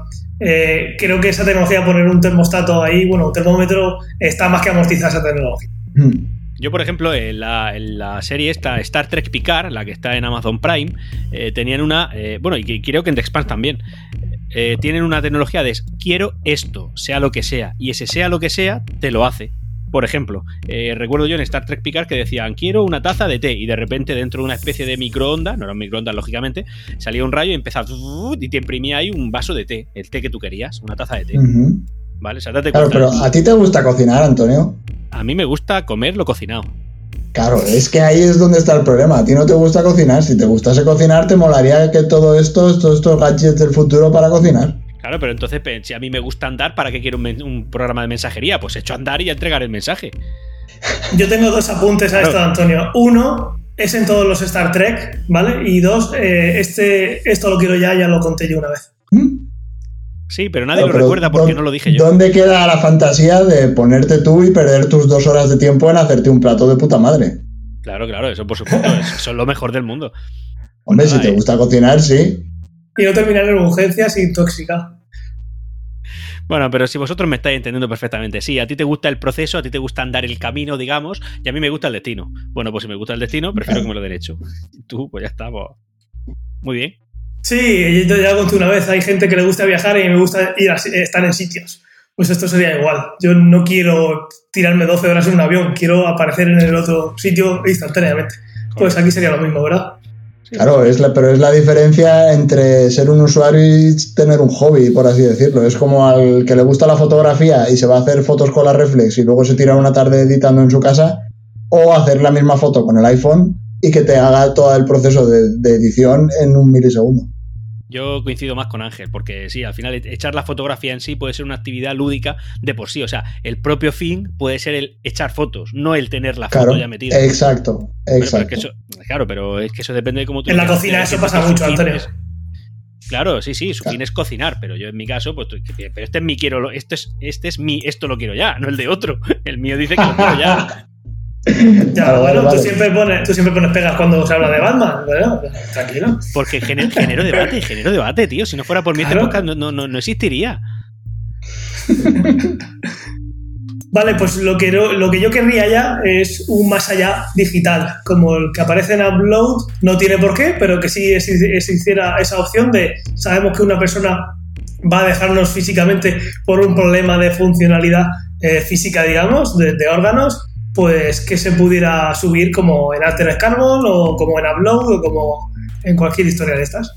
eh, creo que esa tecnología, poner un termostato ahí, bueno, un termómetro, está más que amortizada esa tecnología. Hmm. Yo, por ejemplo, en la, en la serie esta, Star Trek Picard, la que está en Amazon Prime, eh, tenían una. eh, bueno, y creo que en The Expanse también. eh, tienen una tecnología de quiero esto, sea lo que sea, y ese sea lo que sea, te lo hace. Por ejemplo, eh, recuerdo yo en Star Trek Picard que decían quiero una taza de té, y de repente dentro de una especie de microondas, no era un microondas lógicamente, salía un rayo y empezaba y te imprimía ahí un vaso de té, el té que tú querías, una taza de té. ¿Vale? O sea, date Claro, pero a ti te gusta cocinar, Antonio. a mí me gusta comer lo cocinado. Claro, es que ahí es donde está el problema. A ti no te gusta cocinar. Si te gustase cocinar, te molaría que todo esto, todos estos gadgets del futuro para cocinar. Claro, pero entonces, si a mí me gusta andar, ¿para qué quiero un, programa de mensajería? Pues hecho andar y a entregar el mensaje. Yo tengo dos apuntes a Claro. esto, Antonio. Uno es en todos los Star Trek, ¿vale? Y dos, eh, este, esto lo quiero ya, ya lo conté yo una vez. ¿Mm? Sí, pero nadie lo recuerda porque ¿dónde- no lo dije yo. ¿Dónde queda la fantasía de ponerte tú y perder tus dos horas de tiempo en hacerte un plato de puta madre? Claro, claro, eso por supuesto, es- eso es lo mejor del mundo. Hombre, Nada, si te gusta cocinar, sí. Y no terminar en urgencias intoxicado. Bueno, pero si vosotros me estáis entendiendo perfectamente, sí, a ti te gusta el proceso, a ti te gusta andar el camino, digamos, y a mí me gusta el destino. Bueno, pues si me gusta el destino, prefiero que me lo den hecho. Tú, pues ya está, pues, Muy bien. Sí, yo ya conté una vez, hay gente que le gusta viajar y me gusta ir a, estar en sitios. Pues esto sería igual. Yo no quiero tirarme 12 horas en un avión, quiero aparecer en el otro sitio instantáneamente. Pues aquí sería lo mismo, ¿verdad? Claro, es la, pero es la diferencia entre ser un usuario y tener un hobby, por así decirlo. Es como al que le gusta la fotografía y se va a hacer fotos con la reflex y luego se tira una tarde editando en su casa, o hacer la misma foto con el iPhone y que te haga todo el proceso de, de edición en un milisegundo. Yo coincido más con Ángel, porque sí, al final echar la fotografía en sí puede ser una actividad lúdica de por sí. O sea, el propio fin puede ser el echar fotos, no el tener la Claro, foto ya metida. exacto, Pero- pero es exacto. que eso- claro, pero es que eso depende de cómo tú En la cocina eso pasa mucho, Antonio. es- Claro, sí, sí, su Claro. fin es cocinar, pero yo en mi caso, pues, tú- pero este es mi quiero, lo- esto es, este es mi, esto lo quiero ya, no el de otro. El mío dice que lo quiero ya. Ya, Vale, bueno, vale. Tú, siempre pones, tú siempre pones pegas cuando se habla de Batman. Bueno, tranquilo. Porque gener- genero debate, genero debate, tío. Si no fuera por mí, este Claro. podcast no, no, no, no existiría. Vale, pues lo que, lo que yo querría ya es un más allá digital, como el que aparece en Upload, no tiene por qué, pero que sí existiera esa opción de, sabemos que una persona va a dejarnos físicamente por un problema de funcionalidad eh, física, digamos, de, de órganos, pues que se pudiera subir como en Altered Carbon o como en Upload o como en cualquier historia de estas.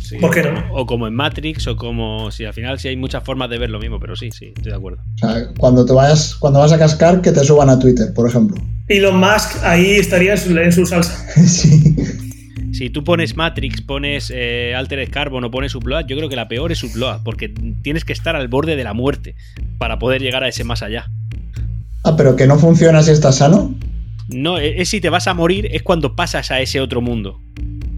Sí, ¿Por qué o- no? O como en Matrix, o como. Si al final sí hay muchas formas de ver lo mismo, pero sí, sí, estoy de acuerdo. O sea, cuando te vayas, cuando vas a cascar, que te suban a Twitter, por ejemplo. Elon Musk ahí estaría en su, en su salsa. sí. Si tú pones Matrix, pones eh, Altered Carbon o pones Upload, yo creo que la peor es Upload, porque tienes que estar al borde de la muerte para poder llegar a ese más allá. Ah, pero que no funciona si estás sano. No, es, es si te vas a morir, es cuando pasas a ese otro mundo.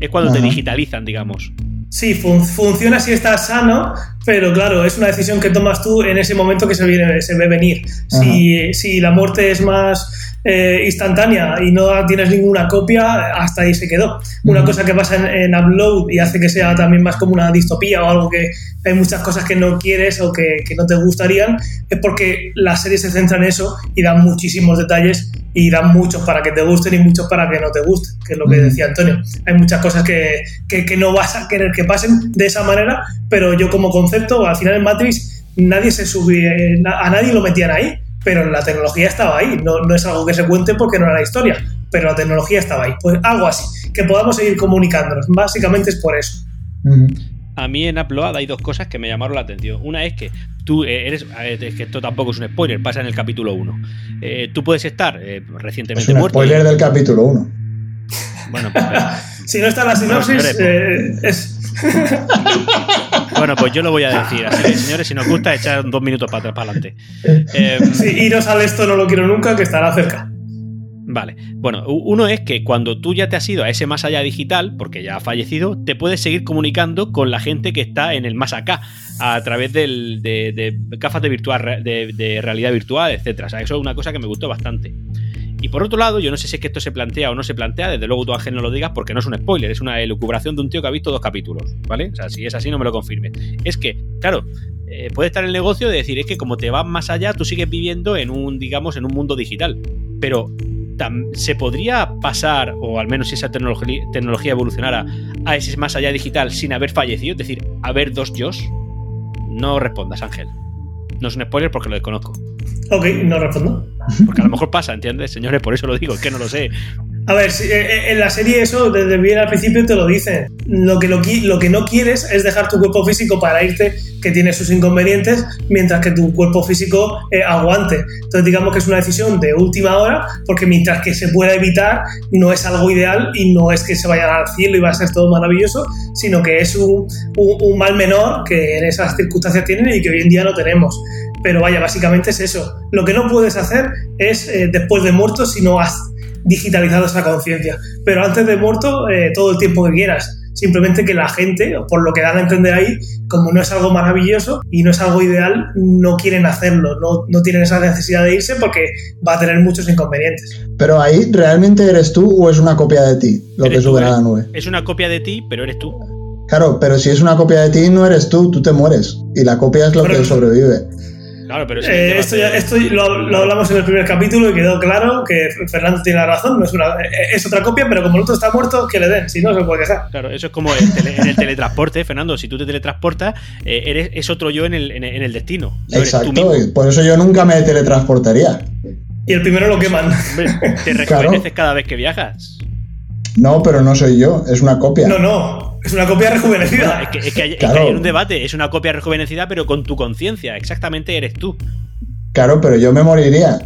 Es cuando te digitalizan, digamos. Sí, fun- funciona si estás sano, pero claro, es una decisión que tomas tú en ese momento que se, viene, se ve venir. Si, si la muerte es más eh, instantánea y no tienes ninguna copia, hasta ahí se quedó. Una cosa que pasa en, en Upload y hace que sea también más como una distopía o algo que hay muchas cosas que no quieres o que, que no te gustarían, es porque la serie se centra en eso y da muchísimos detalles y dan muchos para que te gusten y muchos para que no te gusten, que es lo que decía Antonio. Hay muchas cosas que, que, que no vas a querer que pasen de esa manera, pero yo como concepto, al final en Matrix nadie se subía, a nadie lo metían ahí, pero la tecnología estaba ahí, no, no es algo que se cuente porque no era la historia, pero la tecnología estaba ahí. Pues algo así, que podamos seguir comunicándonos, básicamente es por eso. A mí en Upload hay dos cosas que me llamaron la atención. Una es que tú eh, eres. Es que esto tampoco es un spoiler, pasa en el capítulo 1. tú puedes estar eh, Es recientemente un muerto. spoiler del capítulo 1. Bueno, pues, Si no está la sinopsis, eh, es... bueno, pues yo lo voy a decir. Así que, señores, si nos gusta, echar dos minutos para atrás, para adelante. Eh, Sí, iros al esto no lo quiero nunca, que estará cerca. Vale. Bueno, uno es que cuando tú ya te has ido a ese más allá digital, porque ya ha fallecido, te puedes seguir comunicando con la gente que está en el más acá, a través del- de, de gafas de, virtual, de, de realidad virtual, etcétera. O sea, eso es una cosa que me gustó bastante. Y por otro lado, yo no sé si es que esto se plantea o no se plantea, desde luego tú Ángel no lo digas porque no es un spoiler, es una elucubración de un tío que ha visto dos capítulos, ¿vale? O sea, si es así no me lo confirme. Es que, claro, eh, puede estar el negocio de decir, es que como te vas más allá, tú sigues viviendo en un, digamos, en un mundo digital. Pero se podría pasar, o al menos si esa tecnología, tecnología evolucionara, a ese más allá digital sin haber fallecido, es decir, haber dos yos. No respondas, Ángel. No es un spoiler porque lo desconozco. Ok, no respondo. Porque a lo mejor pasa, ¿entiendes? Señores, por eso lo digo, es que no lo sé. A ver, si- eh, eh, en la serie eso desde bien al principio te lo dicen. Lo que, no quieres es dejar tu cuerpo físico para irte, que tiene sus inconvenientes, mientras que tu cuerpo físico eh, aguante. Entonces digamos que es una decisión de última hora, porque mientras que se pueda evitar, no es algo ideal y no es que se vayan al cielo y va a ser todo maravilloso, sino que es un, mal menor que en esas circunstancias tienen y que hoy en día no tenemos. Pero vaya, básicamente es eso. Lo que no puedes hacer es después de muerto si no has digitalizado esa conciencia. Pero antes de muerto, eh, todo el tiempo que quieras. Simplemente que la gente, por lo que dan a entender ahí, como no es algo maravilloso y no es algo ideal, no quieren hacerlo, no, no tienen esa necesidad de irse porque va a tener muchos inconvenientes. Pero ahí, ¿realmente eres tú o es una copia de ti lo que ¿eh? a la nube? Es una copia de ti, pero eres tú. Claro, pero si es una copia de ti, no eres tú, tú te mueres. Y la copia es lo Pero- que sobrevive. Claro, pero es el Eh, esto ya, esto lo, lo hablamos en el primer capítulo y quedó claro que Fernando tiene la razón, no es, una, es otra copia, pero como el otro está muerto, que le den, si no se puede quejar. Claro, eso es como el tele- en el teletransporte, Fernando. Si tú te teletransportas, eh, eres, es otro yo en el, en el- en el destino. No eres tú Exacto, y por eso yo nunca me teletransportaría. Y el primero lo queman. Hombre, te rejuveneces cada vez que viajas. No, pero no soy yo, es una copia. No, no, es una copia rejuvenecida. Es que, es que hay, es que Claro. hay un debate, es una copia rejuvenecida, pero con tu conciencia. Exactamente eres tú. Claro, pero yo me moriría.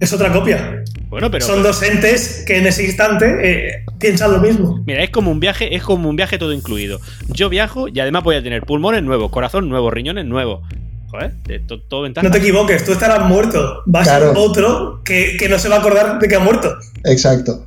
Es otra copia. Bueno, pero. Son dos entes que en ese instante eh, piensan lo mismo. Mira, es como un viaje, es como un viaje todo incluido. Yo viajo y además voy a tener pulmones nuevos, corazón nuevo, riñones nuevos. Joder, de to- todo ventaja. No te equivoques, tú estarás muerto. Va a Claro. ser otro que, que no se va a acordar de que ha muerto. Exacto.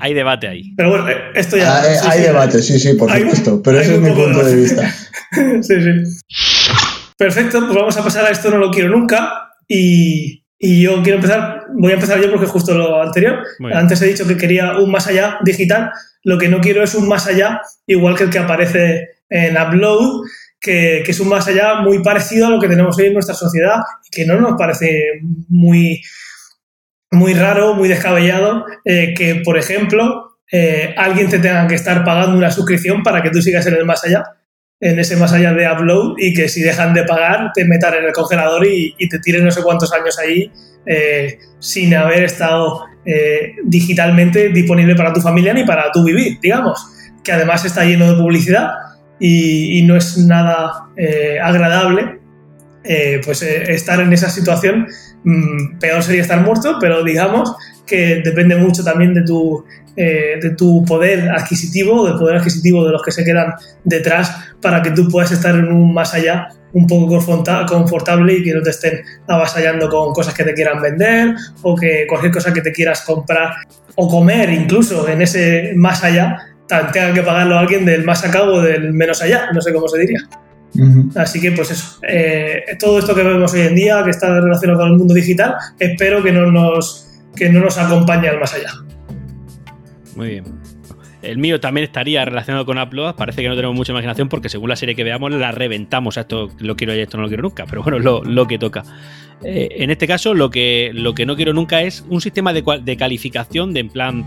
Hay debate ahí. Pero bueno, esto ya. Ah, eh, sí, hay sí. debate, sí, sí, por Hay- supuesto. Pero hay ese es mi punto de vista. sí, sí. Perfecto, pues vamos a pasar a esto no lo quiero nunca. Y, y yo quiero empezar, voy a empezar yo porque justo lo anterior. Antes he dicho que quería un más allá digital. Lo que no quiero es un más allá igual que el que aparece en Upload, que, que es un más allá muy parecido a lo que tenemos hoy en nuestra sociedad y que no nos parece muy, muy raro, muy descabellado, eh, que, por ejemplo, eh, alguien te tenga que estar pagando una suscripción para que tú sigas en el más allá, en ese más allá de upload, y que si dejan de pagar te metan en el congelador y, te tiren no sé cuántos años ahí eh, sin haber estado eh, digitalmente disponible para tu familia ni para tu vivir, digamos, que además está lleno de publicidad y, y no es nada agradable. pues estar en esa situación, mm, peor sería estar muerto, pero digamos que depende mucho también de tu, eh, de tu poder adquisitivo, del poder adquisitivo de los que se quedan detrás para que tú puedas estar en un más allá un poco conforta- confortable y que no te estén avasallando con cosas que te quieran vender o que cualquier cosa que te quieras comprar o comer incluso en ese más allá tenga que pagarlo a alguien del más acá o del menos allá, no sé cómo se diría. Así que, pues eso, eh, todo esto que vemos hoy en día, que está relacionado con el mundo digital, espero que no nos, que no nos acompañe al más allá. Muy bien. El mío también estaría relacionado con Upload. Parece que no tenemos mucha imaginación porque según la serie que veamos la reventamos. A esto lo quiero y esto no lo quiero nunca. Pero bueno, lo, que toca. Eh, en este caso, lo que, lo que no quiero nunca es un sistema de, de calificación de en plan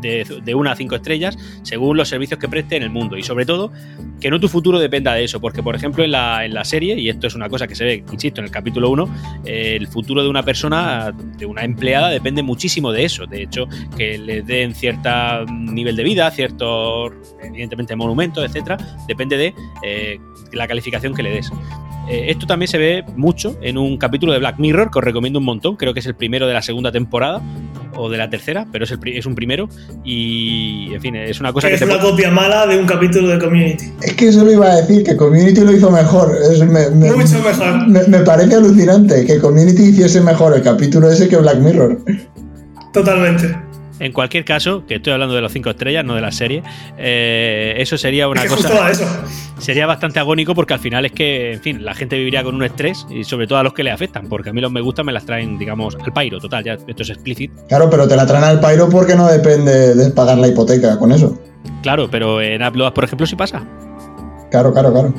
de, de una a cinco estrellas según los servicios que preste en el mundo. Y sobre todo, que no tu futuro dependa de eso. Porque, por ejemplo, en la, en la serie, y esto es una cosa que se ve, insisto, en el capítulo 1, el futuro de una persona, de una empleada, depende muchísimo de eso. De hecho, que le den cierto nivel de vida, ciertos, evidentemente, monumentos, etcétera, depende de eh, la calificación que le des. Eh, esto también se ve mucho en un capítulo de Black Mirror que os recomiendo un montón. Creo que es el primero de la segunda temporada o de la tercera, pero es, el pri- es un primero. Y, en fin, es una cosa que es te una copia mala de un capítulo de Community. Es que eso lo iba a decir, que Community lo hizo mejor. Es- me, me- Mucho mejor. me- me parece alucinante que Community hiciese mejor el capítulo ese que Black Mirror. Totalmente. En cualquier caso, que estoy hablando de los cinco estrellas, no de la serie, eh, eso sería una cosa. eso. sería bastante agónico porque al final es que, en fin, la gente viviría con un estrés y sobre todo a los que le afectan, porque a mí los me gustan me las traen, digamos, al pairo, total, ya esto es explícito. Claro, pero te la traen al Pyro porque no depende de pagar la hipoteca con eso. Claro, pero en Upload, por ejemplo, sí pasa. Claro, claro, claro.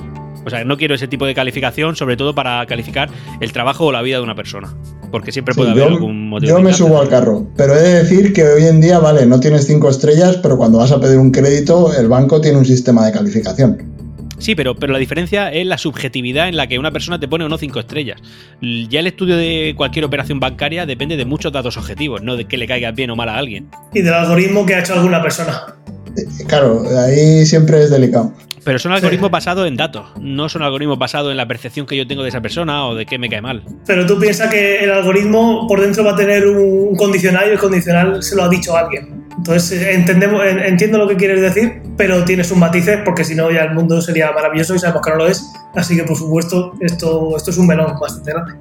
O sea, no quiero ese tipo de calificación, sobre todo para calificar el trabajo o la vida de una persona, porque siempre Sí, puede haber yo algún motivo. yo me subo al carro, pero he de decir que hoy en día, vale, no tienes cinco estrellas, pero cuando vas a pedir un crédito, el banco tiene un sistema de calificación. Sí, pero, pero la diferencia es la subjetividad en la que una persona te pone o no cinco estrellas. Ya el estudio de cualquier operación bancaria depende de muchos datos objetivos, no de que le caigas bien o mal a alguien. Y del algoritmo que ha hecho alguna persona. Eh, Claro, ahí siempre es delicado. Pero son algoritmos basados en datos, no son algoritmos basados en la percepción que yo tengo de esa persona o de que me cae mal. Pero tú piensas que el algoritmo por dentro va a tener un condicional y el condicional se lo ha dicho alguien. Entonces eh, entendemos, en- entiendo lo que quieres decir, pero tiene sus matices porque si no ya el mundo sería maravilloso y sabemos que no lo es. Así que por supuesto esto, esto es un melón bastante grande.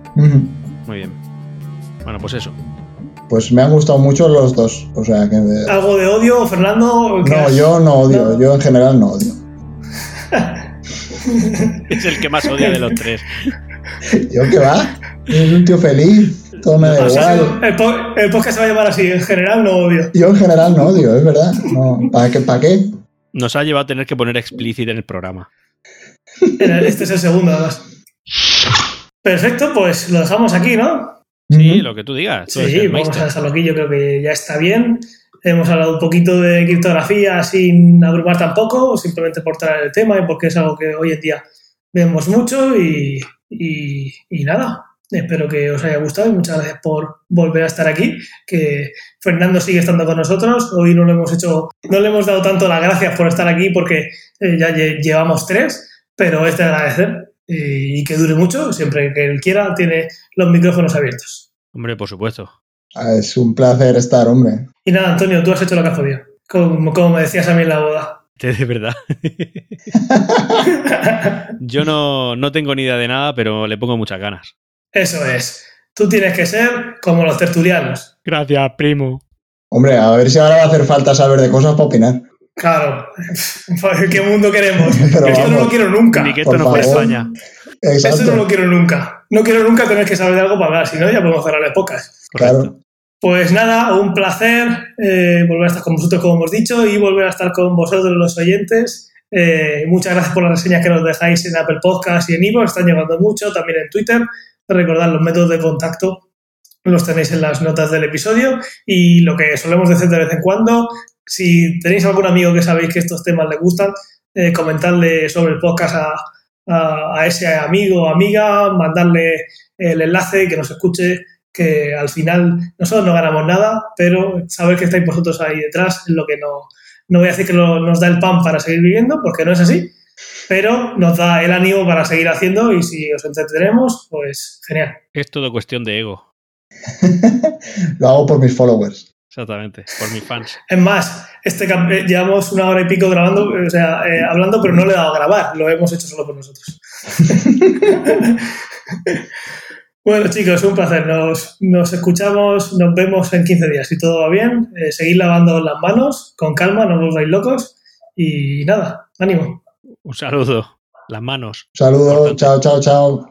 Muy bien. Bueno, pues eso. Pues me han gustado mucho los dos. O sea que. ¿Algo de odio, Fernando? ¿Qué No, has- yo no odio. No. Yo en general no odio. Es el que más odia de los tres. ¿Yo qué va? Es un tío feliz. Todo me da O sea, igual. el, po- el podcast se va a llamar así, en general no odio. Yo en general no odio, es verdad. No, ¿Para qué? ¿Para qué? Nos ha llevado a tener que poner explícito en el programa. Este es el segundo, además. Perfecto, pues lo dejamos aquí, ¿no? Sí, lo que tú digas. tú Sí, vamos meister. a dejarlo aquí, yo creo que ya está bien. Hemos hablado un poquito de criptografía sin abrumar tampoco, simplemente por traer el tema y porque es algo que hoy en día vemos mucho y, nada. Espero que os haya gustado y muchas gracias por volver a estar aquí. Que Fernando sigue estando con nosotros. Hoy no le hemos hecho, no le hemos dado tanto las gracias por estar aquí porque eh, ya llevamos tres, pero es de agradecer y que dure mucho. Siempre que él quiera, tiene los micrófonos abiertos. Hombre, por supuesto. Ah, es un placer estar, hombre. Y nada, Antonio, tú has hecho lo que has podido. Como, como me decías a mí en la boda. De verdad. Yo no, no tengo ni idea de nada, pero le pongo muchas ganas. Eso es. Tú tienes que ser como los tertulianos. Gracias, primo. Hombre, a ver si ahora va a hacer falta saber de cosas para opinar. Claro. ¿Qué mundo queremos? esto no lo quiero nunca. Ni que esto no fuera España. Exacto. Esto no lo quiero nunca. No quiero nunca tener que saber de algo para hablar, si no ya podemos cerrar épocas. Claro. Pues nada, un placer eh, volver a estar con vosotros, como hemos dicho, y volver a estar con vosotros, los oyentes. Eh, muchas gracias por las reseñas que nos dejáis en Apple Podcast y en Ivo, están llegando mucho, también en Twitter. Recordad los métodos de contacto los tenéis en las notas del episodio y lo que solemos decir de vez en cuando, si tenéis algún amigo que sabéis que estos temas le gustan, eh, comentadle sobre el podcast a, a, ese amigo o amiga, mandarle el enlace, que nos escuche, que al final nosotros no ganamos nada, pero saber que estáis vosotros ahí detrás es lo que no, no voy a decir que nos da el pan para seguir viviendo, porque no es así, pero nos da el ánimo para seguir haciendo y si os entretenemos, pues genial. Es todo cuestión de ego. Lo hago por mis followers. Exactamente, por mis fans. Es más, este eh, llevamos una hora y pico grabando, o sea, eh, hablando, pero no le he dado a grabar, lo hemos hecho solo por nosotros. bueno, chicos, un placer. Nos, nos, escuchamos, nos vemos en 15 días. Si todo va bien, eh, seguid lavando las manos, con calma, no os vais locos. Y nada, ánimo. Un saludo, las manos. Un saludo, chao, chao, chao.